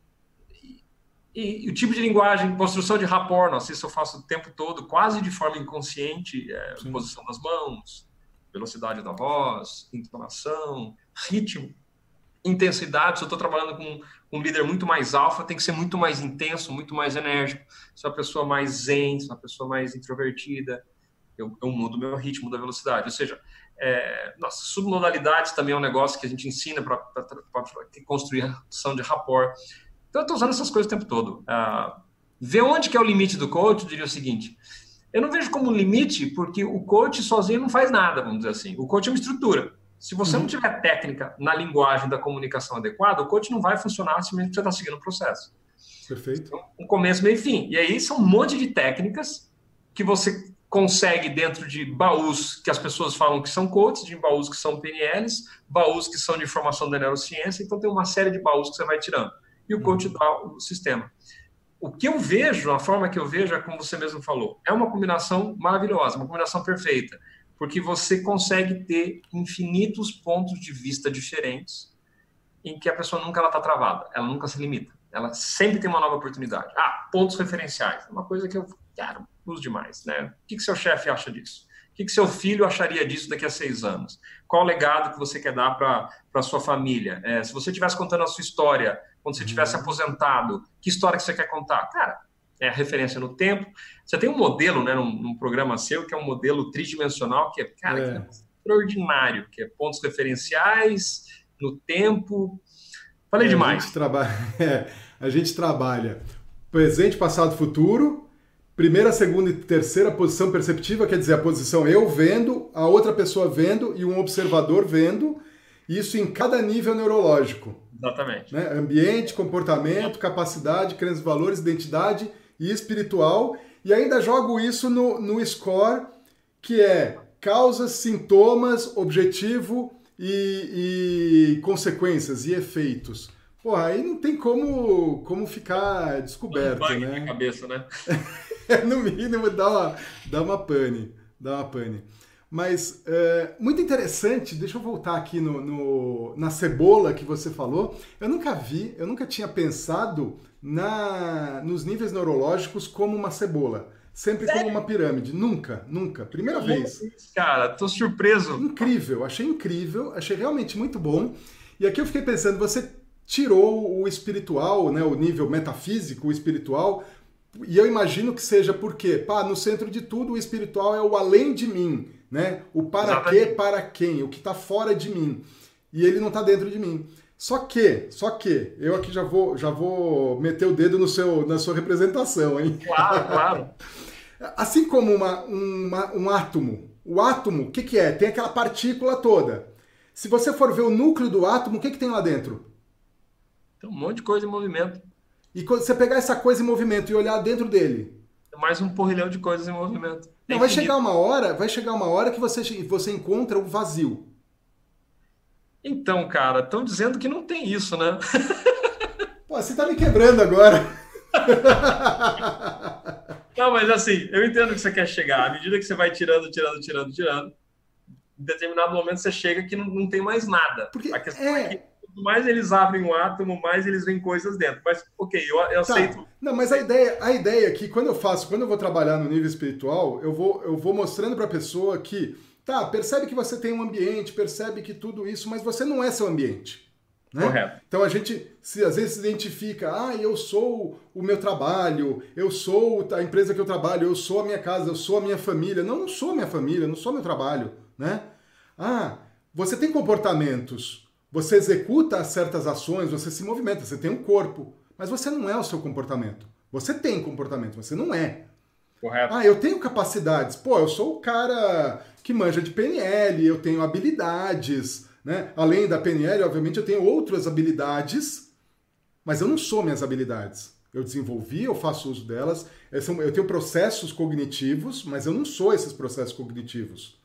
E, e, o tipo de linguagem, construção de rapport, nossa, isso eu faço o tempo todo, quase de forma inconsciente, é, posição das mãos, velocidade da voz, entonação, ritmo, intensidade. Se eu estou trabalhando com um líder muito mais alfa, tem que ser muito mais intenso, muito mais enérgico. Se é uma pessoa mais zen, se é uma pessoa mais introvertida, eu, eu mudo meu ritmo da velocidade. Ou seja, é, nossa, submodalidades também é um negócio que a gente ensina para construir a ação de rapport. Então, eu estou usando essas coisas o tempo todo. Uh, ver onde que é o limite do coach, eu diria o seguinte, eu não vejo como limite, porque o coach sozinho não faz nada, vamos dizer assim. O coach é uma estrutura. Se você uhum. não tiver técnica na linguagem da comunicação adequada, o coach não vai funcionar simplesmente você está seguindo o processo. Perfeito. Então, um começo, meio e fim. E aí são um monte de técnicas que você consegue dentro de baús que as pessoas falam que são coaches, de baús que são PNLs, baús que são de informação da neurociência, então tem uma série de baús que você vai tirando. E o coach uhum. dá o sistema. O que eu vejo, a forma que eu vejo é como você mesmo falou, é uma combinação maravilhosa, uma combinação perfeita, porque você consegue ter infinitos pontos de vista diferentes em que a pessoa nunca está travada, ela nunca se limita, ela sempre tem uma nova oportunidade. Ah, pontos referenciais, é uma coisa que eu, quero uso demais, né? O que, que seu chefe acha disso? O que, que seu filho acharia disso daqui a seis anos? Qual o legado que você quer dar para a sua família? É, se você estivesse contando a sua história, quando você tivesse uhum. aposentado, que história que você quer contar? Cara, é a referência no tempo. Você tem um modelo, né, num, num programa seu, que é um modelo tridimensional, que é, cara, é. Que é extraordinário, que é pontos referenciais no tempo. Falei é, demais. A gente, trabalha, é, a gente trabalha presente, passado, futuro, primeira, segunda e terceira posição perceptiva, quer dizer, a posição eu vendo, a outra pessoa vendo e um observador vendo, isso em cada nível neurológico. Exatamente. Né? Ambiente, comportamento, capacidade, crenças, valores, identidade e espiritual, e ainda jogo isso no, no score, que é causas, sintomas, objetivo e, e consequências e efeitos. Porra, aí não tem como, como ficar descoberto, um né? Na cabeça, né? no mínimo dá uma, dá uma pane, dá uma pane. Mas é, muito interessante, deixa eu voltar aqui no, no, na cebola que você falou. Eu nunca vi, eu nunca tinha pensado na, nos níveis neurológicos como uma cebola. Sempre Sério? como uma pirâmide. Nunca, nunca. Primeira vez. Cara, tô surpreso. Incrível, achei incrível, achei realmente muito bom. E aqui eu fiquei pensando, você tirou o espiritual, né, o nível metafísico, o espiritual, e eu imagino que seja porque, pá, no centro de tudo o espiritual é o além de mim, né? O para Exatamente. quê, para quem, o que está fora de mim. E ele não está dentro de mim. Só que, só que, eu aqui já vou, já vou meter o dedo no seu, na sua representação, hein? Claro, claro. assim como uma, uma, um átomo, o átomo, o que, que é? Tem aquela partícula toda. Se você for ver o núcleo do átomo, o que, que tem lá dentro? Tem um monte de coisa em movimento. E quando você pegar essa coisa em movimento e olhar dentro dele. Mais um porrilhão de coisas em movimento. Não, vai chegar uma hora, vai chegar uma hora que você, você encontra o vazio. Então, cara, estão dizendo que não tem isso, né? Pô, você tá me quebrando agora. Não, mas assim, eu entendo que você quer chegar. À medida que você vai tirando, tirando, tirando, tirando, em determinado momento você chega que não, não tem mais nada. Porque a questão é, é que mais eles abrem o átomo, mais eles veem coisas dentro. Mas, ok, eu, eu tá. aceito. Não, mas a ideia, a ideia é que quando eu faço, quando eu vou trabalhar no nível espiritual, eu vou, eu vou mostrando para a pessoa que, tá, percebe que você tem um ambiente, percebe que tudo isso, mas você não é seu ambiente. Né? Correto. Então a gente se às vezes se identifica, ah, eu sou o meu trabalho, eu sou a empresa que eu trabalho, eu sou a minha casa, eu sou a minha família. Não, não sou minha família, não sou meu trabalho, né? Ah, você tem comportamentos você executa certas ações, você se movimenta, você tem um corpo, mas você não é o seu comportamento. Você tem comportamento, você não é. Correto. Ah, eu tenho capacidades. Pô, eu sou o cara que manja de PNL, eu tenho habilidades, né? Além da PNL, obviamente, eu tenho outras habilidades, mas eu não sou minhas habilidades. Eu desenvolvi, eu faço uso delas, eu tenho processos cognitivos, mas eu não sou esses processos cognitivos.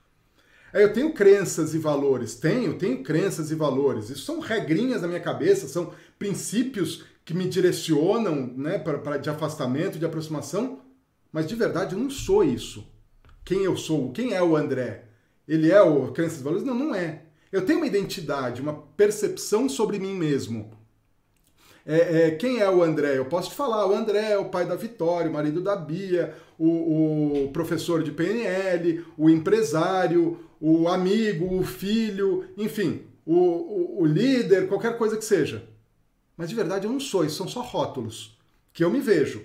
É, eu tenho crenças e valores. Tenho, tenho crenças e valores. Isso são regrinhas da minha cabeça, são princípios que me direcionam né, para de afastamento, de aproximação. Mas de verdade eu não sou isso. Quem eu sou? Quem é o André? Ele é o crenças e valores? Não, não é. Eu tenho uma identidade, uma percepção sobre mim mesmo. É, é, quem é o André? Eu posso te falar, o André é o pai da Vitória, o marido da Bia, o, o professor de PNL, o empresário, o amigo, o filho, enfim, o, o, o líder, qualquer coisa que seja. Mas de verdade eu não sou, isso são só rótulos. Que eu me vejo,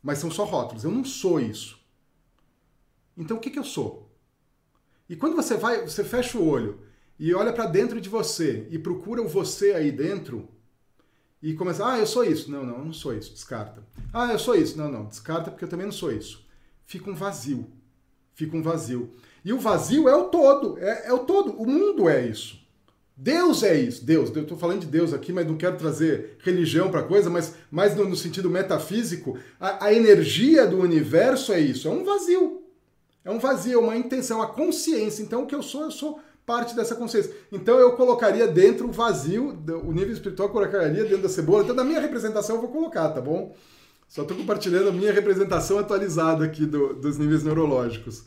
mas são só rótulos, eu não sou isso. Então o que, que eu sou? E quando você vai, você fecha o olho e olha para dentro de você e procura o você aí dentro e começa, ah, eu sou isso. Não, não, eu não sou isso, descarta. Ah, eu sou isso. Não, não, descarta porque eu também não sou isso. Fica um vazio. Fica um vazio. E o vazio é o todo, é, é o todo. O mundo é isso. Deus é isso. Deus, eu estou falando de Deus aqui, mas não quero trazer religião para coisa, mas mais no, no, sentido metafísico, a, a, energia do universo é isso, é um vazio. É um vazio, é uma intenção, a consciência. Então, o que eu sou, eu sou parte dessa consciência. Então, eu colocaria dentro o vazio, o nível espiritual, eu colocaria dentro da cebola. Então, na minha representação, eu vou colocar, tá bom? Só estou compartilhando a minha representação atualizada aqui do, dos níveis neurológicos.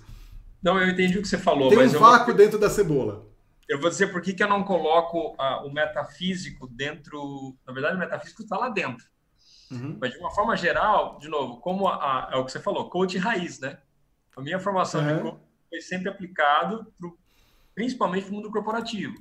Não, eu entendi o que você falou. Tem um vácuo vou... dentro da cebola. Eu vou dizer por que, que eu não coloco uh, o metafísico dentro. Na verdade, o metafísico está lá dentro. Uhum. Mas, de uma forma geral, de novo, como a, a, é o que você falou, coach raiz, né? A minha formação uhum. de coach foi sempre aplicado, pro, principalmente para o mundo corporativo,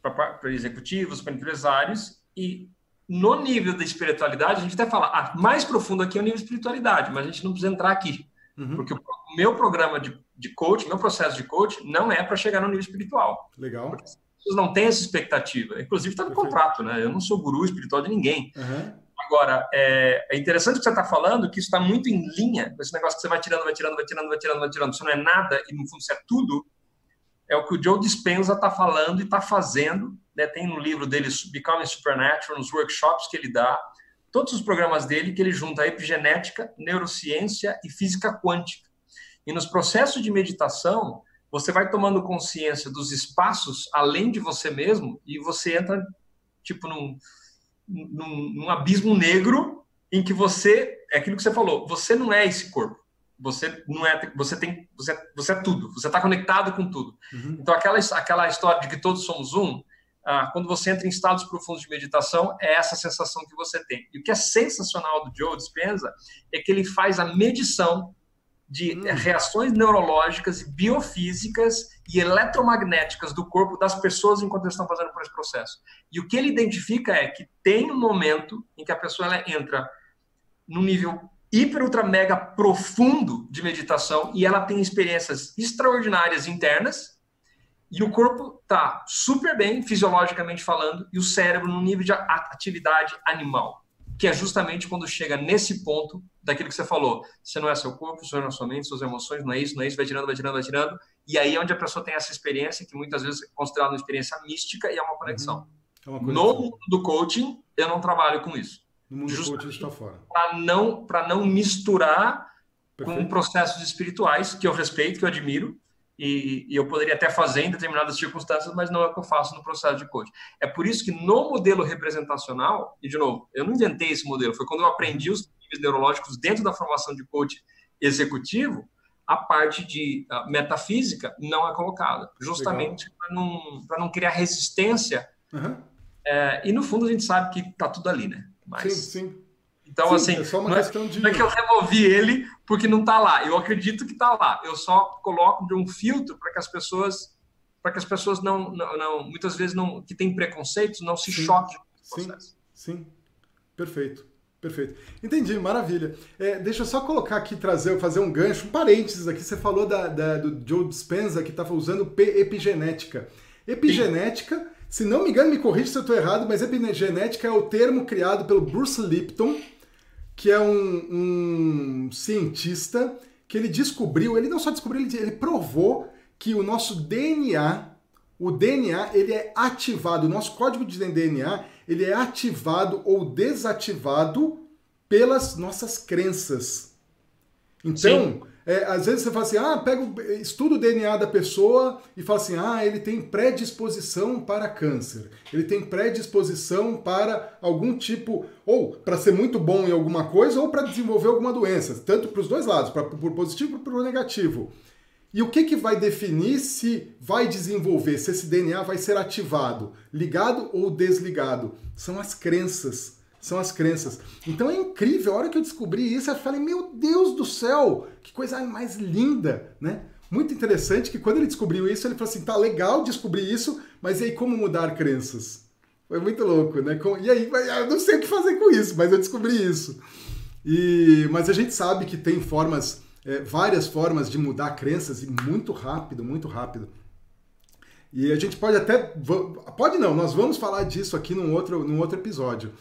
para executivos, para empresários. E no nível da espiritualidade, a gente até fala, ah, mais profundo aqui é o nível de espiritualidade, mas a gente não precisa entrar aqui. Uhum. Porque o meu programa de, de coach, meu processo de coach, não é para chegar no nível espiritual. Legal. Porque as pessoas não têm essa expectativa. Inclusive, está no Perfeito. contrato, né? Eu não sou guru espiritual de ninguém. Uhum. Agora, é, é, interessante o que você está falando, que isso está muito em linha com esse negócio que você vai tirando, vai tirando, vai tirando, vai tirando, vai tirando. Isso não é nada e no fundo isso é tudo. É o que o Joe Dispenza está falando e está fazendo. Né? Tem no livro dele, Becoming Supernatural, nos workshops que ele dá. todos os programas dele que ele junta epigenética, neurociência e física quântica. E nos processos de meditação, você vai tomando consciência dos espaços além de você mesmo e você entra tipo num, num, num abismo negro em que você é aquilo que você falou, você não é esse corpo. Você não é, você tem, você, você é tudo. Você está conectado com tudo. Uhum. Então aquela aquela história de que todos somos um, ah, quando você entra em estados profundos de meditação, é essa sensação que você tem. E o que é sensacional do Joe Dispenza é que ele faz a medição de hum. reações neurológicas, biofísicas e eletromagnéticas do corpo das pessoas enquanto eles estão fazendo por esse processo. E o que ele identifica é que tem um momento em que a pessoa ela entra num nível hiper, ultra, mega profundo de meditação e ela tem experiências extraordinárias internas e o corpo tá super bem, fisiologicamente falando, e o cérebro num nível de atividade animal que é justamente quando chega nesse ponto daquilo que você falou. Você não é seu corpo, você não é sua mente, suas emoções, não é isso, não é isso, vai tirando, vai tirando, vai tirando. E aí é onde a pessoa tem essa experiência, que muitas vezes é considerada uma experiência mística e é uma conexão. Uhum. É uma no mundo do coaching, eu não trabalho com isso. No mundo do coaching está fora. Para não, não misturar Perfeito. com processos espirituais, que eu respeito, que eu admiro, e, e, eu poderia até fazer em determinadas circunstâncias, mas não é o que eu faço no processo de coaching. É por isso que no modelo representacional, e de novo, eu não inventei esse modelo, foi quando eu aprendi os níveis neurológicos dentro da formação de coach executivo, a parte de metafísica não é colocada, justamente para não, não criar resistência. Uhum. É, e no fundo a gente sabe que está tudo ali, né? Mas, sim, sim. Então, Sim, assim, é só uma não, é, de... não é que eu removi ele porque não está lá. Eu acredito que está lá. Eu só coloco de um filtro para que as pessoas, para que as pessoas não, não, não, muitas vezes não, que têm preconceitos, não se choquem com o processo. Sim, sim, perfeito. Perfeito. Entendi, maravilha. É, deixa eu só colocar aqui, trazer, fazer um gancho, um parênteses aqui. Você falou da, da do Joe Dispenza que estava usando epigenética. Epigenética, Sim. se não me engano, me corrija se eu estou errado, mas epigenética é o termo criado pelo Bruce Lipton, que é um, um cientista que ele descobriu, ele não só descobriu, ele, ele provou que o nosso DNA, o DNA, ele é ativado, o nosso código de DNA, ele é ativado ou desativado pelas nossas crenças. Então, Sim. É, às vezes você fala assim, ah, pega, estuda o DNA da pessoa e fala assim, ah, ele tem predisposição para câncer, ele tem predisposição para algum tipo, ou para ser muito bom em alguma coisa, ou para desenvolver alguma doença, tanto para os dois lados, para o positivo e para o negativo. E o que, que vai definir se vai desenvolver, se esse DNA vai ser ativado, ligado ou desligado? São as crenças são as crenças. Então é incrível, a hora que eu descobri isso, eu falei, meu Deus do céu, que coisa mais linda, né? Muito interessante que quando ele descobriu isso, ele falou assim, tá legal descobrir isso, mas e aí como mudar crenças? Foi muito louco, né? E aí, eu não sei o que fazer com isso, mas eu descobri isso. E, mas a gente sabe que tem formas, é, várias formas de mudar crenças e muito rápido, muito rápido. E a gente pode até, pode não, nós vamos falar disso aqui num outro, num outro episódio.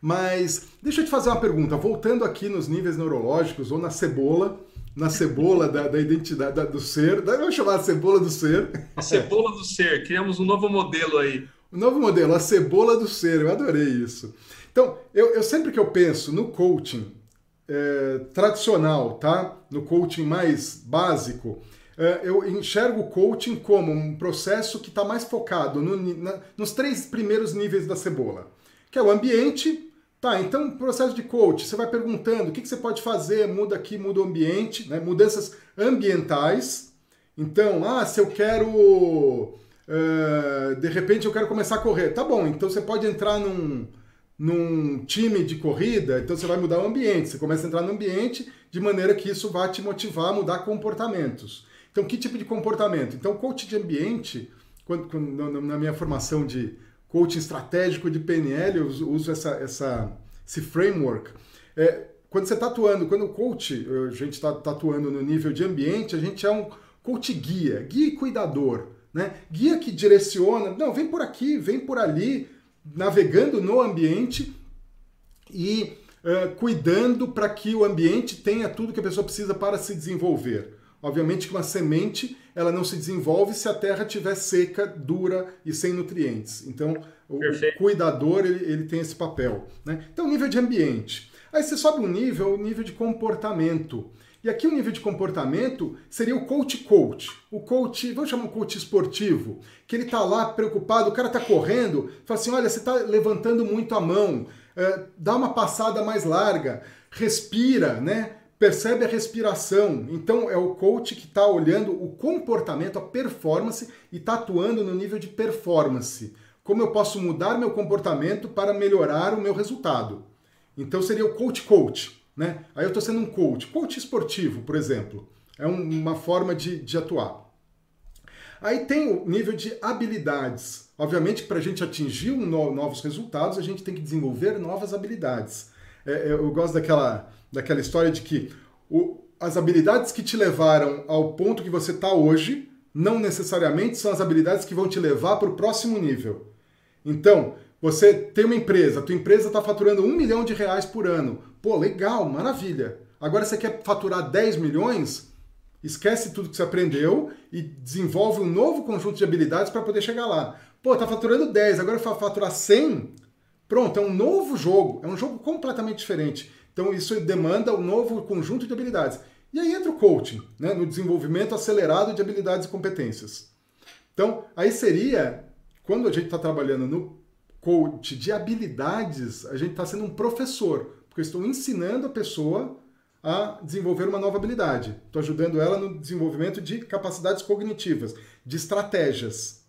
Mas deixa eu te fazer uma pergunta, voltando aqui nos níveis neurológicos ou na cebola, na cebola da, da identidade da, do ser, vamos chamar a cebola do ser. A cebola do ser, criamos um novo modelo aí. Um novo modelo, a cebola do ser, eu adorei isso. Então, eu, eu sempre que eu penso no coaching é, tradicional, tá? No coaching mais básico, é, eu enxergo o coaching como um processo que está mais focado no, na, nos três primeiros níveis da cebola, que é o ambiente, Tá, então processo de coach, você vai perguntando o que, que você pode fazer, muda aqui, muda o ambiente, né? mudanças ambientais. Então, ah, se eu quero, uh, de repente eu quero começar a correr, tá bom, então você pode entrar num, num time de corrida, então você vai mudar o ambiente, você começa a entrar no ambiente de maneira que isso vai te motivar a mudar comportamentos. Então, que tipo de comportamento? Então, coach de ambiente, quando, quando na minha formação de coaching estratégico de PNL, eu uso essa, essa, esse framework. É, quando você está atuando, quando o coach, a gente está tá atuando no nível de ambiente, a gente é um coach guia, guia e cuidador. Né? Guia que direciona, não, vem por aqui, vem por ali, navegando no ambiente e uh, cuidando para que o ambiente tenha tudo que a pessoa precisa para se desenvolver. Obviamente que uma semente ela não se desenvolve se a terra estiver seca, dura e sem nutrientes. Então O, o cuidador ele, ele, tem esse papel. Né? Então, nível de ambiente. Aí você sobe um nível, o nível de comportamento. E aqui o nível de comportamento seria o coach coach. O coach, vamos chamar um coach esportivo, que ele está lá preocupado, o cara está correndo, fala assim, olha, você está levantando muito a mão, é, dá uma passada mais larga, respira, né? Percebe a respiração. Então é o coach que está olhando o comportamento, a performance e está atuando no nível de performance. Como eu posso mudar meu comportamento para melhorar o meu resultado? Então seria o coach coach. Né? Aí eu estou sendo um coach, coach esportivo, por exemplo. É um, uma forma de, de atuar. Aí tem o nível de habilidades. Obviamente, para a gente atingir um no, novos resultados, a gente tem que desenvolver novas habilidades. É, é, eu gosto daquela, daquela história de que o, as habilidades que te levaram ao ponto que você está hoje não necessariamente são as habilidades que vão te levar para o próximo nível. Então, você tem uma empresa, tua empresa está faturando um milhão de reais por ano. Pô, legal, maravilha. Agora você quer faturar 10 milhões? Esquece tudo que você aprendeu e desenvolve um novo conjunto de habilidades para poder chegar lá. Pô, tá faturando 10, agora faturar 100? Pronto, é um novo jogo, é um jogo completamente diferente. Então isso demanda um novo conjunto de habilidades. E aí entra o coaching, né, no desenvolvimento acelerado de habilidades e competências. Então, aí seria, quando a gente está trabalhando no coach de habilidades, a gente está sendo um professor, porque eu estou ensinando a pessoa a desenvolver uma nova habilidade. Estou ajudando ela no desenvolvimento de capacidades cognitivas, de estratégias.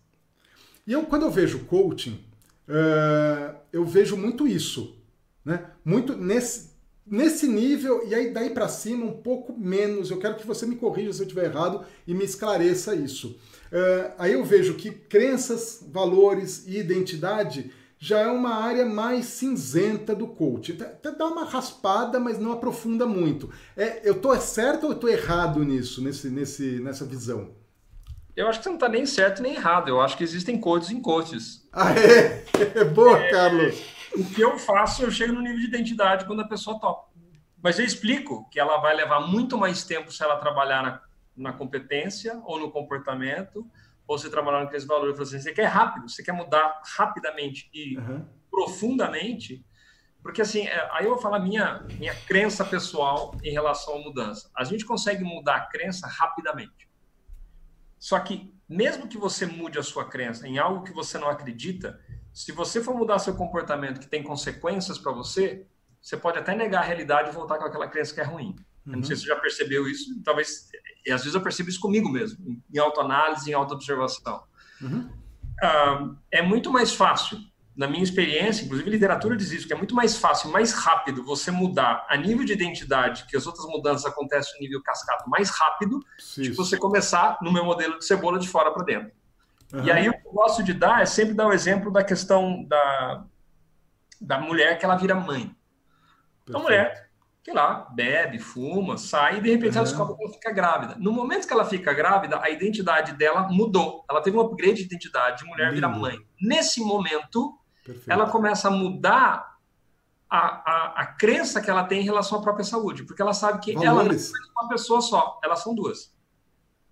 E eu, quando eu vejo coaching, uh, eu vejo muito isso. Né? Muito nesse, nesse nível, e aí daí para cima um pouco menos. Eu quero que você me corrija se eu estiver errado e me esclareça isso. Uh, aí eu vejo que crenças, valores e identidade já é uma área mais cinzenta do coach. Até dá uma raspada, mas não aprofunda muito. É, eu estou certo ou eu estou errado nisso, nesse, nesse, nessa visão? Eu acho que você não está nem certo nem errado. Eu acho que existem coaches em coaches. Ah, é? é boa, é, Carlos. O que eu faço, eu chego no nível de identidade quando a pessoa topa. Mas eu explico que ela vai levar muito mais tempo se ela trabalhar na, na competência ou no comportamento ou você trabalhar naqueles valores, assim, você quer rápido, você quer mudar rapidamente e uhum. profundamente, porque assim, é, aí eu vou falar minha minha crença pessoal em relação à mudança. A gente consegue mudar a crença rapidamente. Só que mesmo que você mude a sua crença em algo que você não acredita, se você for mudar seu comportamento que tem consequências para você, você pode até negar a realidade e voltar com aquela crença que é ruim. Uhum. não sei se você já percebeu isso, talvez, e às vezes eu percebo isso comigo mesmo, em autoanálise, em autoobservação. Uhum. Uh, é muito mais fácil, na minha experiência, inclusive literatura diz isso, que é muito mais fácil, mais rápido você mudar a nível de identidade, que as outras mudanças acontecem no nível cascata mais rápido, de você começar no meu modelo de cebola de fora para dentro. Uhum. E aí o que eu gosto de dar é sempre dar o exemplo da questão da, da mulher que ela vira mãe. Então, a mulher sei lá, bebe, fuma, sai e de repente uhum. ela descobre que ela fica grávida. No momento que ela fica grávida, a identidade dela mudou. Ela teve um upgrade de identidade, de mulher vira mãe. Nesse momento, Perfeito. ela começa a mudar a, a, a, crença que ela tem em relação à própria saúde, porque ela sabe que Valores. ela não é uma pessoa só, elas são duas.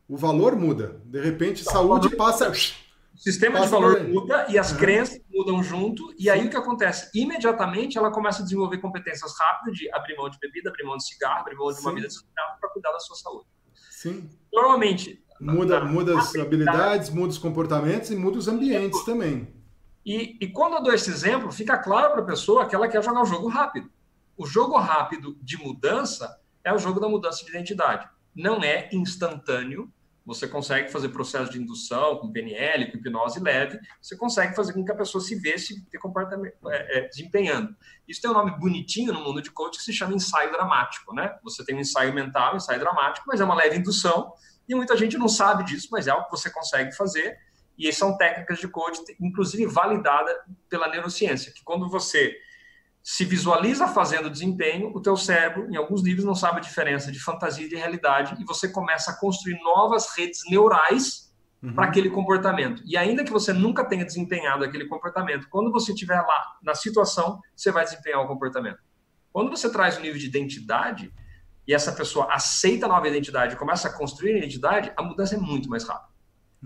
O valor muda. De repente, então, saúde passa o sistema de valor muda e as uhum. crenças mudam junto, e aí o que acontece? Imediatamente ela começa a desenvolver competências rápidas de abrir mão de bebida, abrir mão de cigarro, abrir mão de uma Sim. vida saudável para cuidar da sua saúde. Sim. Normalmente. Muda, na, muda as habilidades, muda os comportamentos e muda os ambientes também. E, e quando eu dou esse exemplo, fica claro para a pessoa que ela quer jogar o jogo rápido. O jogo rápido de mudança é o jogo da mudança de identidade. Não é instantâneo, você consegue fazer processo de indução com PNL, com hipnose leve, você consegue fazer com que a pessoa se veja se é, é, desempenhando. Isso tem um nome bonitinho no mundo de coaching que se chama ensaio dramático, né? Você tem um ensaio mental, um ensaio dramático, mas é uma leve indução e muita gente não sabe disso, mas é algo que você consegue fazer e são técnicas de coaching, inclusive validada pela neurociência, que quando você se visualiza fazendo desempenho, o teu cérebro, em alguns níveis, não sabe a diferença de fantasia e de realidade, e você começa a construir novas redes neurais uhum. para aquele comportamento. E ainda que você nunca tenha desempenhado aquele comportamento, quando você estiver lá na situação, você vai desempenhar o comportamento. Quando você traz um nível de identidade e essa pessoa aceita a nova identidade e começa a construir a identidade, a mudança é muito mais rápida.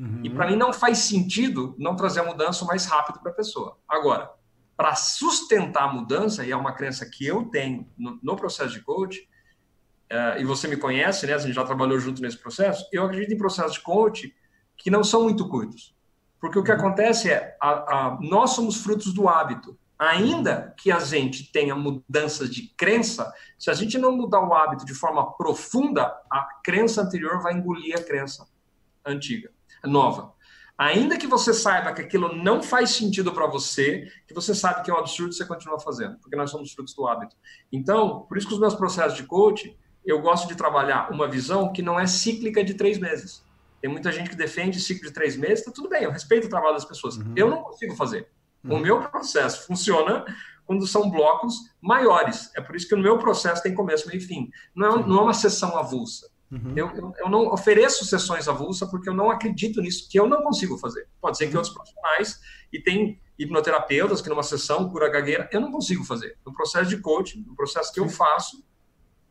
Uhum. E para mim não faz sentido não trazer a mudança o mais rápido para a pessoa. Agora, para sustentar a mudança, e é uma crença que eu tenho no, no processo de coach, uh, e você me conhece, né? A gente já trabalhou junto nesse processo. Eu acredito em processos de coach que não são muito curtos. Porque o que uhum. acontece é, a, a, nós somos frutos do hábito. Ainda que a gente tenha mudanças de crença, se a gente não mudar o hábito de forma profunda, a crença anterior vai engolir a crença antiga, nova. Ainda que você saiba que aquilo não faz sentido para você, que você sabe que é um absurdo, você continua fazendo, porque nós somos frutos do hábito. Então, por isso que os meus processos de coaching, eu gosto de trabalhar uma visão que não é cíclica de três meses. Tem muita gente que defende ciclo de três meses, tá tudo bem, eu respeito o trabalho das pessoas. Uhum. Eu não consigo fazer. Uhum. O meu processo funciona quando são blocos maiores. É por isso que o meu processo tem começo, meio e fim. Não é, não é uma sessão avulsa. Uhum. Eu, eu, eu, não ofereço sessões avulsa porque eu não acredito nisso, que eu não consigo fazer. Pode ser que uhum. outros profissionais, e tem hipnoterapeutas que numa sessão cura gagueira, eu não consigo fazer. No processo de coaching, no processo que eu faço,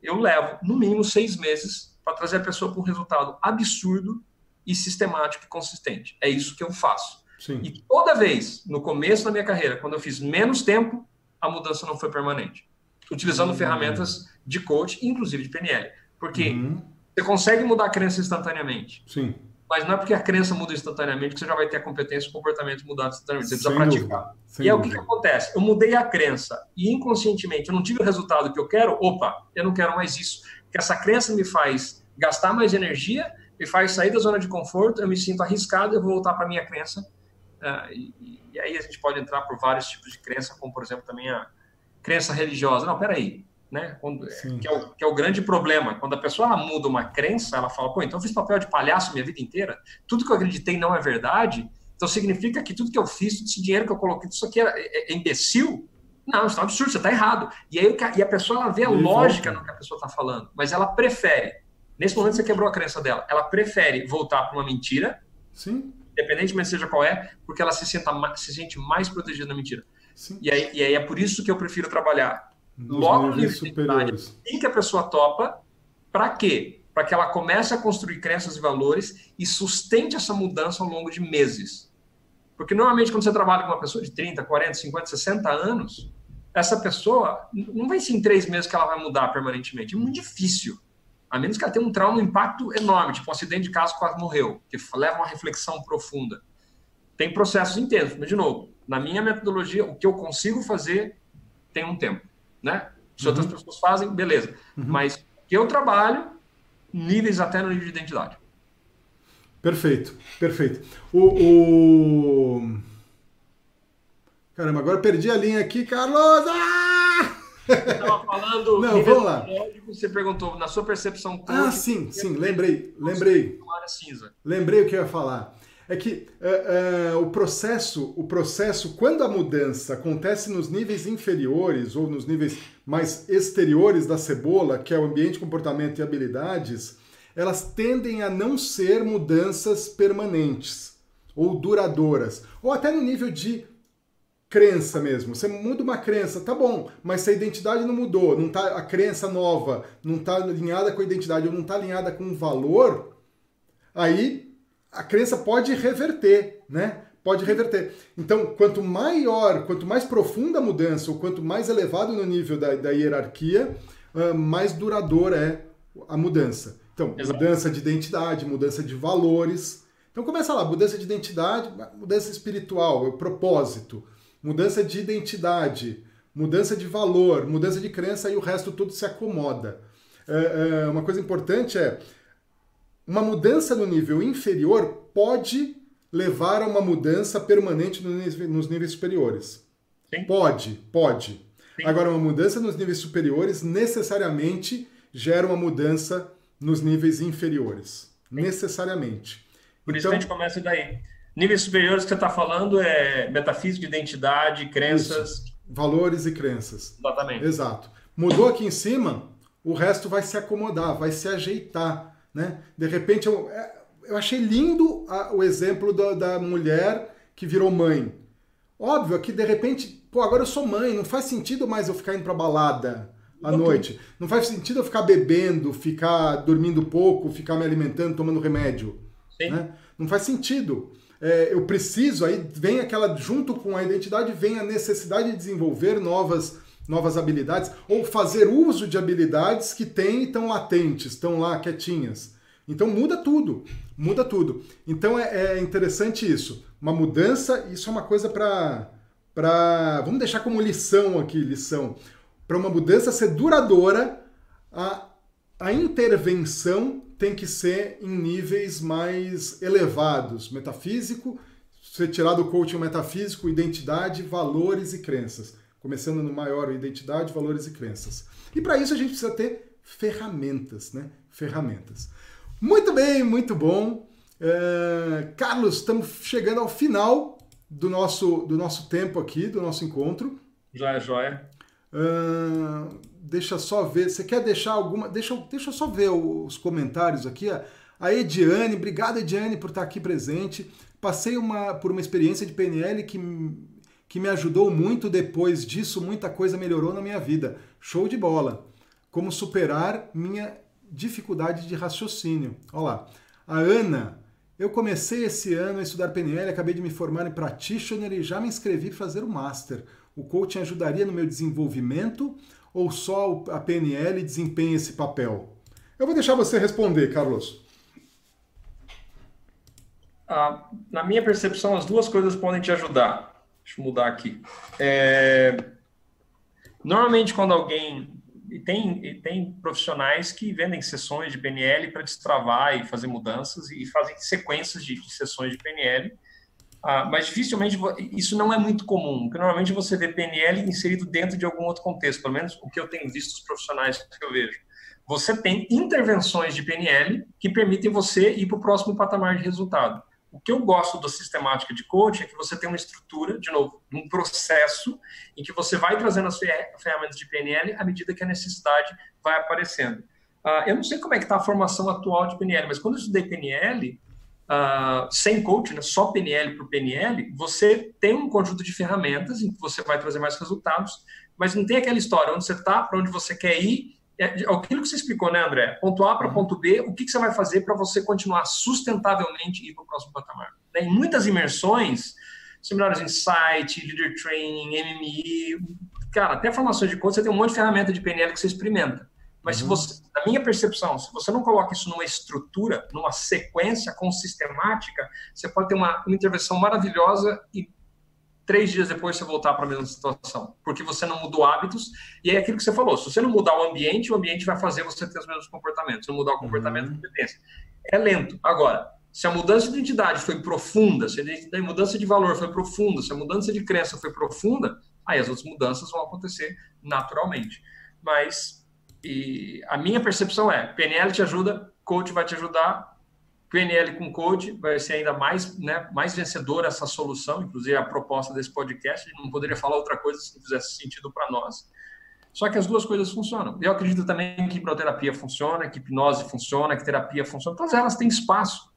eu levo no mínimo seis meses para trazer a pessoa para um resultado absurdo e sistemático e consistente. É isso que eu faço. Sim. E toda vez, no começo da minha carreira, quando eu fiz menos tempo, a mudança não foi permanente. Utilizando uhum. ferramentas de coach, inclusive de PNL. Porque uhum. Você consegue mudar a crença instantaneamente. Sim. Mas não é porque a crença muda instantaneamente que você já vai ter a competência e o comportamento mudado instantaneamente. Você precisa Sem praticar. e é o que, que, acontece? Eu mudei a crença e inconscientemente eu não tive o resultado que eu quero. Opa, eu não quero mais isso. Porque essa crença me faz gastar mais energia, me faz sair da zona de conforto, eu me sinto arriscado, eu vou voltar para minha crença Uh, e, e, aí a gente pode entrar por vários tipos de crença, como por exemplo também a crença religiosa. Não, peraí, né? Quando, que, é o, que é o grande problema. Quando a pessoa muda uma crença, ela fala, pô, então eu fiz papel de palhaço minha vida inteira, tudo que eu acreditei não é verdade, então significa que tudo que eu fiz, todo esse dinheiro que eu coloquei, isso aqui é, é, é imbecil? Não, isso é um absurdo, você está errado. E aí e a pessoa ela vê a lógica no que a pessoa está falando, mas ela prefere. Nesse momento você quebrou a crença dela. Ela prefere voltar para uma mentira. Sim independentemente seja qual é, porque ela se, senta, se sente mais protegida da mentira. E aí, e aí é por isso que eu prefiro trabalhar Nos logo no nível superiores. em que a pessoa topa, para quê? Para que ela comece a construir crenças e valores e sustente essa mudança ao longo de meses. Porque normalmente quando você trabalha com uma pessoa de 30, 40, 50, 60 anos, essa pessoa não vai ser em três meses que ela vai mudar permanentemente. É muito difícil. A menos que ela tenha um trauma, um impacto enorme, tipo um acidente de carro quase morreu, que leva a uma reflexão profunda. Tem processos intensos, mas, de novo, na minha metodologia, o que eu consigo fazer tem um tempo, né? Se uhum. outras pessoas fazem, beleza. Uhum. Mas eu trabalho, níveis até no nível de identidade. Perfeito, perfeito. O, o... Caramba, agora perdi a linha aqui, Carlos! Ah! estava falando. Não, vamos lá. Você perguntou, na sua percepção. Ah, sim, sim, lembrei, lembrei. Lembrei o que eu ia falar. É que uh, uh, o processo, o processo, quando a mudança acontece nos níveis inferiores ou nos níveis mais exteriores da cebola, que é o ambiente, comportamento e habilidades, elas tendem a não ser mudanças permanentes ou duradouras, ou até no nível de crença mesmo. Você muda uma crença, tá bom, mas se a identidade não mudou, não tá a crença nova, não tá alinhada com a identidade ou não tá alinhada com o valor, aí a crença pode reverter, né? Pode reverter. Então, quanto maior, quanto mais profunda a mudança, ou quanto mais elevado no nível da, da hierarquia, uh, mais duradoura é a mudança. Então, Exato. mudança de identidade, mudança de valores. Então começa lá, mudança de identidade, mudança espiritual, é o propósito mudança de identidade, mudança de valor, mudança de crença e o resto tudo se acomoda. É, é, uma coisa importante é uma mudança no nível inferior pode levar a uma mudança permanente nos níveis superiores. Sim. Pode, pode. Sim. Agora, uma mudança nos níveis superiores necessariamente gera uma mudança nos níveis inferiores. Sim. Necessariamente. Por então, isso que a gente começa daí. Níveis superiores que você está falando é metafísica, identidade, crenças. Isso. Valores e crenças. Exatamente. Exato. Mudou aqui em cima, o resto vai se acomodar, vai se ajeitar. Né? De repente, eu, é, eu achei lindo a, o exemplo da, da mulher que virou mãe. Óbvio que de repente, pô, agora eu sou mãe, não faz sentido mais eu ficar indo pra balada à noite. Não faz sentido eu ficar bebendo, ficar dormindo pouco, ficar me alimentando, tomando remédio. Né? Não faz sentido. É, eu preciso, aí vem aquela, junto com a identidade, vem a necessidade de desenvolver novas, novas habilidades, ou fazer uso de habilidades que têm e estão latentes, estão lá quietinhas. Então muda tudo, muda tudo. Então é, é interessante isso. Uma mudança, isso é uma coisa para. Pra, vamos deixar como lição aqui, lição. Para uma mudança ser duradoura, a, a intervenção tem que ser em níveis mais elevados, metafísico, ser tirado o coaching metafísico, identidade, valores e crenças. Começando no maior, identidade, valores e crenças. E para isso a gente precisa ter ferramentas, né? Ferramentas. Muito bem, muito bom. É... Carlos, estamos chegando ao final do nosso, do nosso tempo aqui, do nosso encontro. Já é joia. Uh, deixa só ver. Você quer deixar alguma. Deixa, deixa eu só ver os comentários aqui. A Ediane, obrigado Ediane por estar aqui presente. Passei uma, por uma experiência de PNL que, que me ajudou muito. Depois disso, muita coisa melhorou na minha vida. Show de bola. Como superar minha dificuldade de raciocínio. Olha lá. A Ana, eu comecei esse ano a estudar PNL, acabei de me formar em practitioner e já me inscrevi para fazer o master o coaching ajudaria no meu desenvolvimento ou só a PNL desempenha esse papel? Eu vou deixar você responder, Carlos. Ah, na minha percepção, as duas coisas podem te ajudar. Deixa eu mudar aqui. É... Normalmente, quando alguém. E tem, e tem profissionais que vendem sessões de PNL para destravar e fazer mudanças e fazem sequências de, de sessões de PNL ah, mas dificilmente isso não é muito comum, porque normalmente você vê PNL inserido dentro de algum outro contexto, pelo menos o que eu tenho visto os profissionais que eu vejo. Você tem intervenções de PNL que permitem você ir para o próximo patamar de resultado. O que eu gosto da sistemática de coaching é que você tem uma estrutura, de novo, um processo em que você vai trazendo as ferramentas de PNL à medida que a necessidade vai aparecendo. Uh, eu não sei como é que está a formação atual de PNL, mas quando eu estudei PNL, uh, sem coach, né, só PNL para o PNL, você tem um conjunto de ferramentas em que você vai trazer mais resultados, mas não tem aquela história onde você está, para onde você quer ir. É, é aquilo que você explicou, né, André? Ponto A para uhum. ponto B, o que, que você vai fazer para você continuar sustentavelmente e ir para o próximo patamar? Né, em muitas imersões, seminários Insight, Leader Training, MMI, cara, até formações de coach, você tem um monte de ferramenta de PNL que você experimenta. Mas uhum. se você, na minha percepção, se você não coloca isso numa estrutura, numa sequência com sistemática, você pode ter uma, uma intervenção maravilhosa e três dias depois você voltar para a mesma situação, porque você não mudou hábitos, e é aquilo que você falou, se você não mudar o ambiente, o ambiente vai fazer você ter os mesmos comportamentos, se não mudar o comportamento, uhum. competência. É lento. Agora, se a mudança de identidade foi profunda, se a mudança de valor foi profunda, se a mudança de crença foi profunda, aí as outras mudanças vão acontecer naturalmente. Mas e a minha percepção é, PNL te ajuda, coach vai te ajudar, PNL com coach vai ser ainda mais, né, mais vencedora essa solução, inclusive a proposta desse podcast, não poderia falar outra coisa se não fizesse sentido para nós. Só que as duas coisas funcionam. Eu acredito também que hipnoterapia funciona, que hipnose funciona, que terapia funciona, todas elas têm espaço.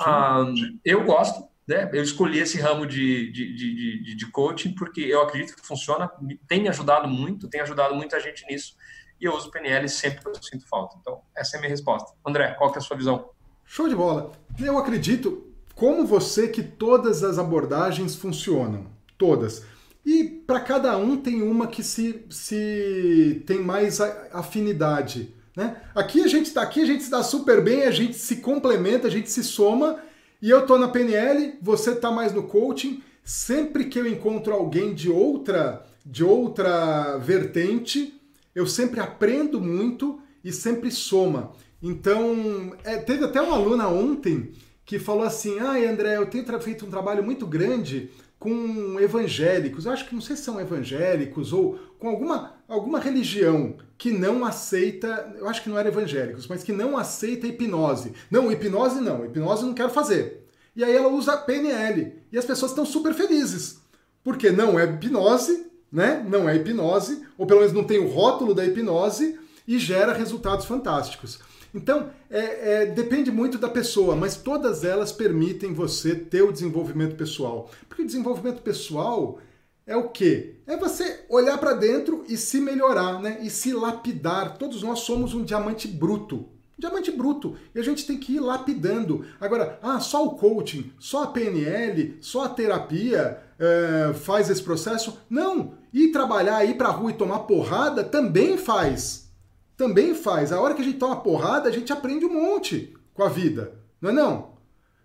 Ah, eu gosto, né? Eu escolhi esse ramo de, de, de, de, coaching porque eu acredito que funciona, tem me ajudado muito, tem ajudado muita gente nisso e eu uso PNL sempre que eu sinto falta. Então, essa é a minha resposta. André, qual que é a sua visão? Show de bola. Eu acredito, como você, que todas as abordagens funcionam. Todas. E para cada um tem uma que se, se tem mais afinidade. Né? Aqui a gente está aqui, a gente se dá super bem, a gente se complementa, a gente se soma. E eu estou na PNL, você está mais no coaching. Sempre que eu encontro alguém de outra, de outra vertente, eu sempre aprendo muito e sempre soma. Então, é, teve até uma aluna ontem que falou assim: ah, André, eu tenho feito um trabalho muito grande com evangélicos. Eu acho que não sei se são evangélicos ou com alguma, alguma religião que não aceita, eu acho que não era evangélicos, mas que não aceita hipnose. Não, hipnose não, hipnose não quero fazer. E aí ela usa PNL e as pessoas estão super felizes, porque não é hipnose, né? Não é hipnose, ou pelo menos não tem o rótulo da hipnose e gera resultados fantásticos. Então, é, é, depende muito da pessoa, mas todas elas permitem você ter o desenvolvimento pessoal. Porque desenvolvimento pessoal é o quê? É você olhar para dentro e se melhorar, né? E se lapidar. Todos nós somos um diamante bruto. diamante bruto. E a gente tem que ir lapidando. Agora, ah, só o coaching, só a PNL, só a terapia é, faz esse processo? Não. Ir trabalhar, ir pra rua e tomar porrada também faz. Também faz. A hora que a gente toma porrada, a gente aprende um monte com a vida. Não é não?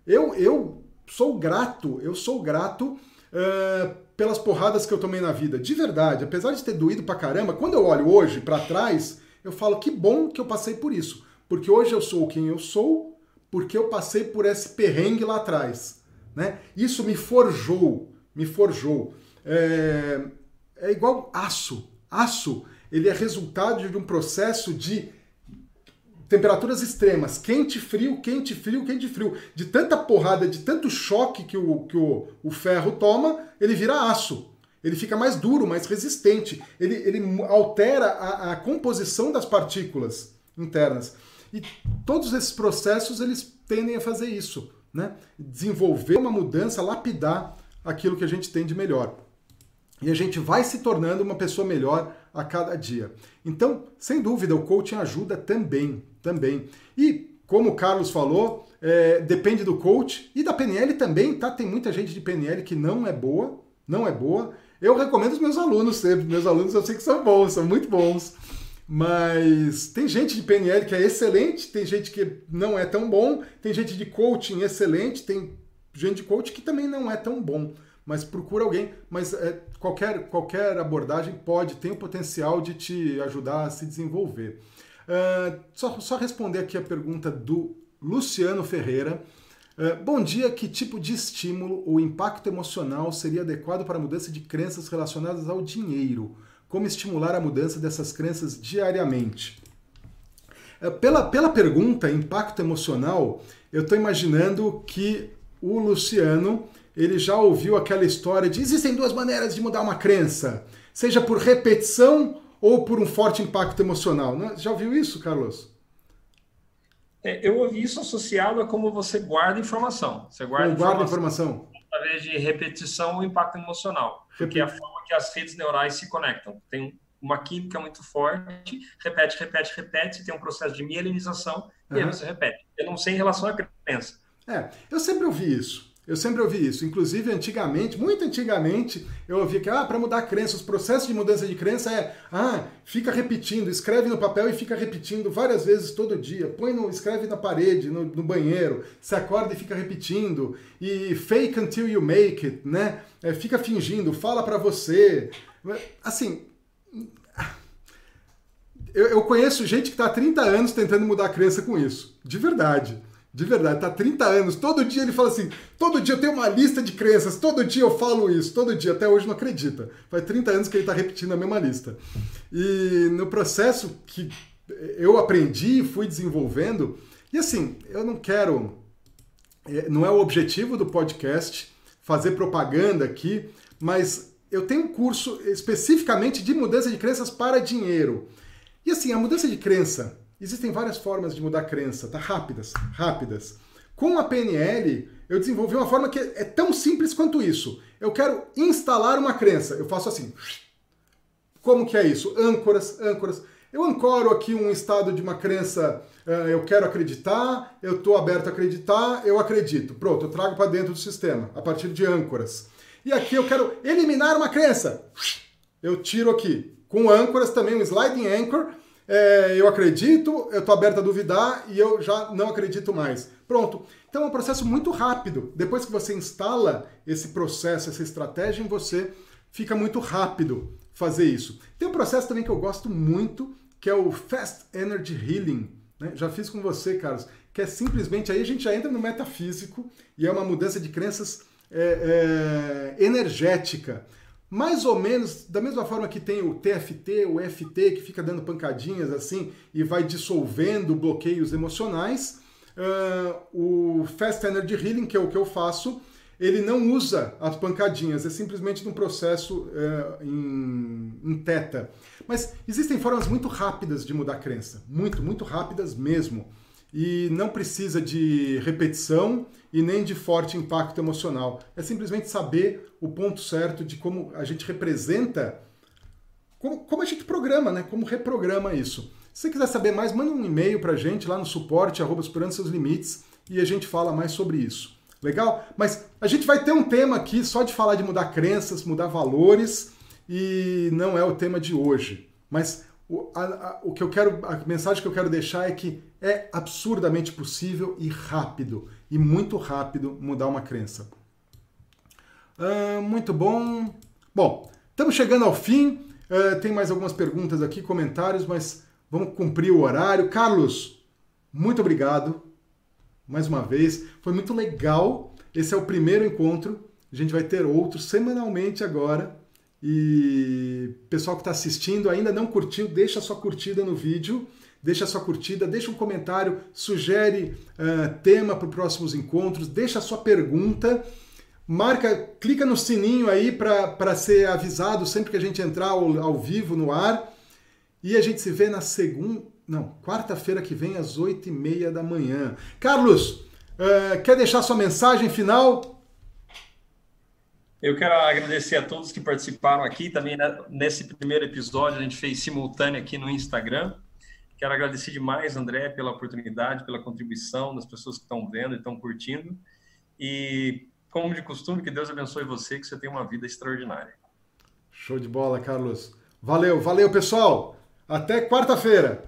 Eu, eu sou grato, eu sou grato uh, pelas porradas que eu tomei na vida. De verdade, apesar de ter doído pra caramba, quando eu olho hoje para trás, eu falo que bom que eu passei por isso. Porque hoje eu sou quem eu sou, porque eu passei por esse perrengue lá atrás. Né? Isso me forjou, me forjou. É, é igual aço. Aço, ele é resultado de um processo de temperaturas extremas, quente, frio, quente, frio, quente, frio. De tanta porrada, de tanto choque que o, que o, o ferro toma, ele vira aço. Ele fica mais duro, mais resistente. Ele, ele altera a, a composição das partículas internas. E todos esses processos eles tendem a fazer isso, né? Desenvolver uma mudança, lapidar aquilo que a gente tem de melhor. E a gente vai se tornando uma pessoa melhor a cada dia. Então, sem dúvida, o coaching ajuda também, também. E como o Carlos falou, é, depende do coach e da PNL também, tá? Tem muita gente de PNL que não é boa, não é boa. Eu recomendo os meus alunos sempre. Meus alunos eu sei que são bons, são muito bons. Mas tem gente de PNL que é excelente, tem gente que não é tão bom, tem gente de coaching excelente, tem gente de coaching que também não é tão bom. Mas procura alguém. Mas é, qualquer, qualquer abordagem pode, tem o potencial de te ajudar a se desenvolver. Uh, só, só responder aqui a pergunta do Luciano Ferreira. Uh, bom dia, que tipo de estímulo ou impacto emocional seria adequado para a mudança de crenças relacionadas ao dinheiro? Como estimular a mudança dessas crenças diariamente? É, pela, pela pergunta, impacto emocional, eu estou imaginando que o Luciano ele já ouviu aquela história de existem duas maneiras de mudar uma crença, seja por repetição ou por um forte impacto emocional. Já ouviu isso, Carlos? É, eu ouvi isso associado a como você guarda informação. Você guarda, guarda informação, informação através de repetição ou impacto emocional, porque é a forma que as redes neurais se conectam. Tem uma química muito forte, repete, repete, repete, tem um processo de mielinização uhum. e aí você repete. Eu não sei em relação à crença. É, eu sempre ouvi isso. Eu sempre ouvi isso. Inclusive, antigamente, muito antigamente, eu ouvia que ah, para mudar a crença, os processos de mudança de crença é ah, fica repetindo, escreve no papel e fica repetindo várias vezes todo dia. Põe no, escreve na parede, no, no banheiro, se acorda e fica repetindo. E fake until you make it, né? É, fica fingindo, fala para você. Assim, eu, eu conheço gente que está há 30 anos tentando mudar a crença com isso. De verdade. De verdade, tá 30 anos. Todo dia ele fala assim: todo dia eu tenho uma lista de crenças, todo dia eu falo isso, todo dia. Até hoje não acredita. Faz 30 anos que ele está repetindo a mesma lista. E no processo que eu aprendi e fui desenvolvendo, e assim, eu não quero. É, não é o objetivo do podcast fazer propaganda aqui, mas eu tenho um curso especificamente de mudança de crenças para dinheiro. E assim, a mudança de crença Existem várias formas de mudar crença, tá? Rápidas, rápidas. Com a PNL, eu desenvolvi uma forma que é tão simples quanto isso. Eu quero instalar uma crença. Eu faço assim. Como que é isso? Âncoras, âncoras. Eu ancoro aqui um estado de uma crença, uh, eu quero acreditar, eu estou aberto a acreditar, eu acredito. Pronto, eu trago para dentro do sistema, a partir de âncoras. E aqui eu quero eliminar uma crença. Eu tiro aqui. Com âncoras também, um sliding anchor, é, eu acredito, eu estou aberto a duvidar e eu já não acredito mais. Pronto. Então é um processo muito rápido. Depois que você instala esse processo, essa estratégia em você, fica muito rápido fazer isso. Tem um processo também que eu gosto muito, que é o Fast Energy Healing. Né? Já fiz com você, Carlos, que é simplesmente aí a gente já entra no metafísico e é uma mudança de crenças é, é, energética mais ou menos da mesma forma que tem o TFT, o FT, que fica dando pancadinhas assim e vai dissolvendo bloqueios emocionais, uh, o Fast Energy Healing, que é o que eu faço, ele não usa as pancadinhas, é simplesmente um processo uh, em, em teta. Mas existem formas muito rápidas de mudar a crença, muito, muito rápidas mesmo e não precisa de repetição e nem de forte impacto emocional. É simplesmente saber o ponto certo de como a gente representa como, como a gente programa, né? Como reprograma isso. Se você quiser saber mais, manda um e-mail para a gente lá no suporte, arroba superando seus limites, e a gente fala mais sobre isso. Legal? Mas a gente vai ter um tema aqui só de falar de mudar crenças, mudar valores, e não é o tema de hoje. Mas o, a, a, o que eu quero, a mensagem que eu quero deixar é que é absurdamente possível e rápido, e muito rápido, mudar uma crença. Uh, muito bom. Bom, estamos chegando ao fim. Uh, tem mais algumas perguntas aqui, comentários, mas vamos cumprir o horário. Carlos, muito obrigado mais uma vez. Foi muito legal. Esse é o primeiro encontro. A gente vai ter outros semanalmente agora. E pessoal que está assistindo ainda não curtiu, deixa sua curtida no vídeo, deixa sua curtida, deixa um comentário, sugere uh, tema para os próximos encontros, deixa sua pergunta, marca, clica no sininho aí para ser avisado sempre que a gente entrar ao, ao vivo no ar. E a gente se vê na segunda, não, quarta-feira que vem às oito e meia da manhã. Carlos, uh, quer deixar sua mensagem final? Eu quero agradecer a todos que participaram aqui. Também né, nesse primeiro episódio a gente fez simultâneo aqui no Instagram. Quero agradecer demais, André, pela oportunidade, pela contribuição das pessoas que estão vendo e estão curtindo. E, como de costume, que Deus abençoe você, que você tenha uma vida extraordinária. Show de bola, Carlos. Valeu, valeu, pessoal. Até quarta-feira.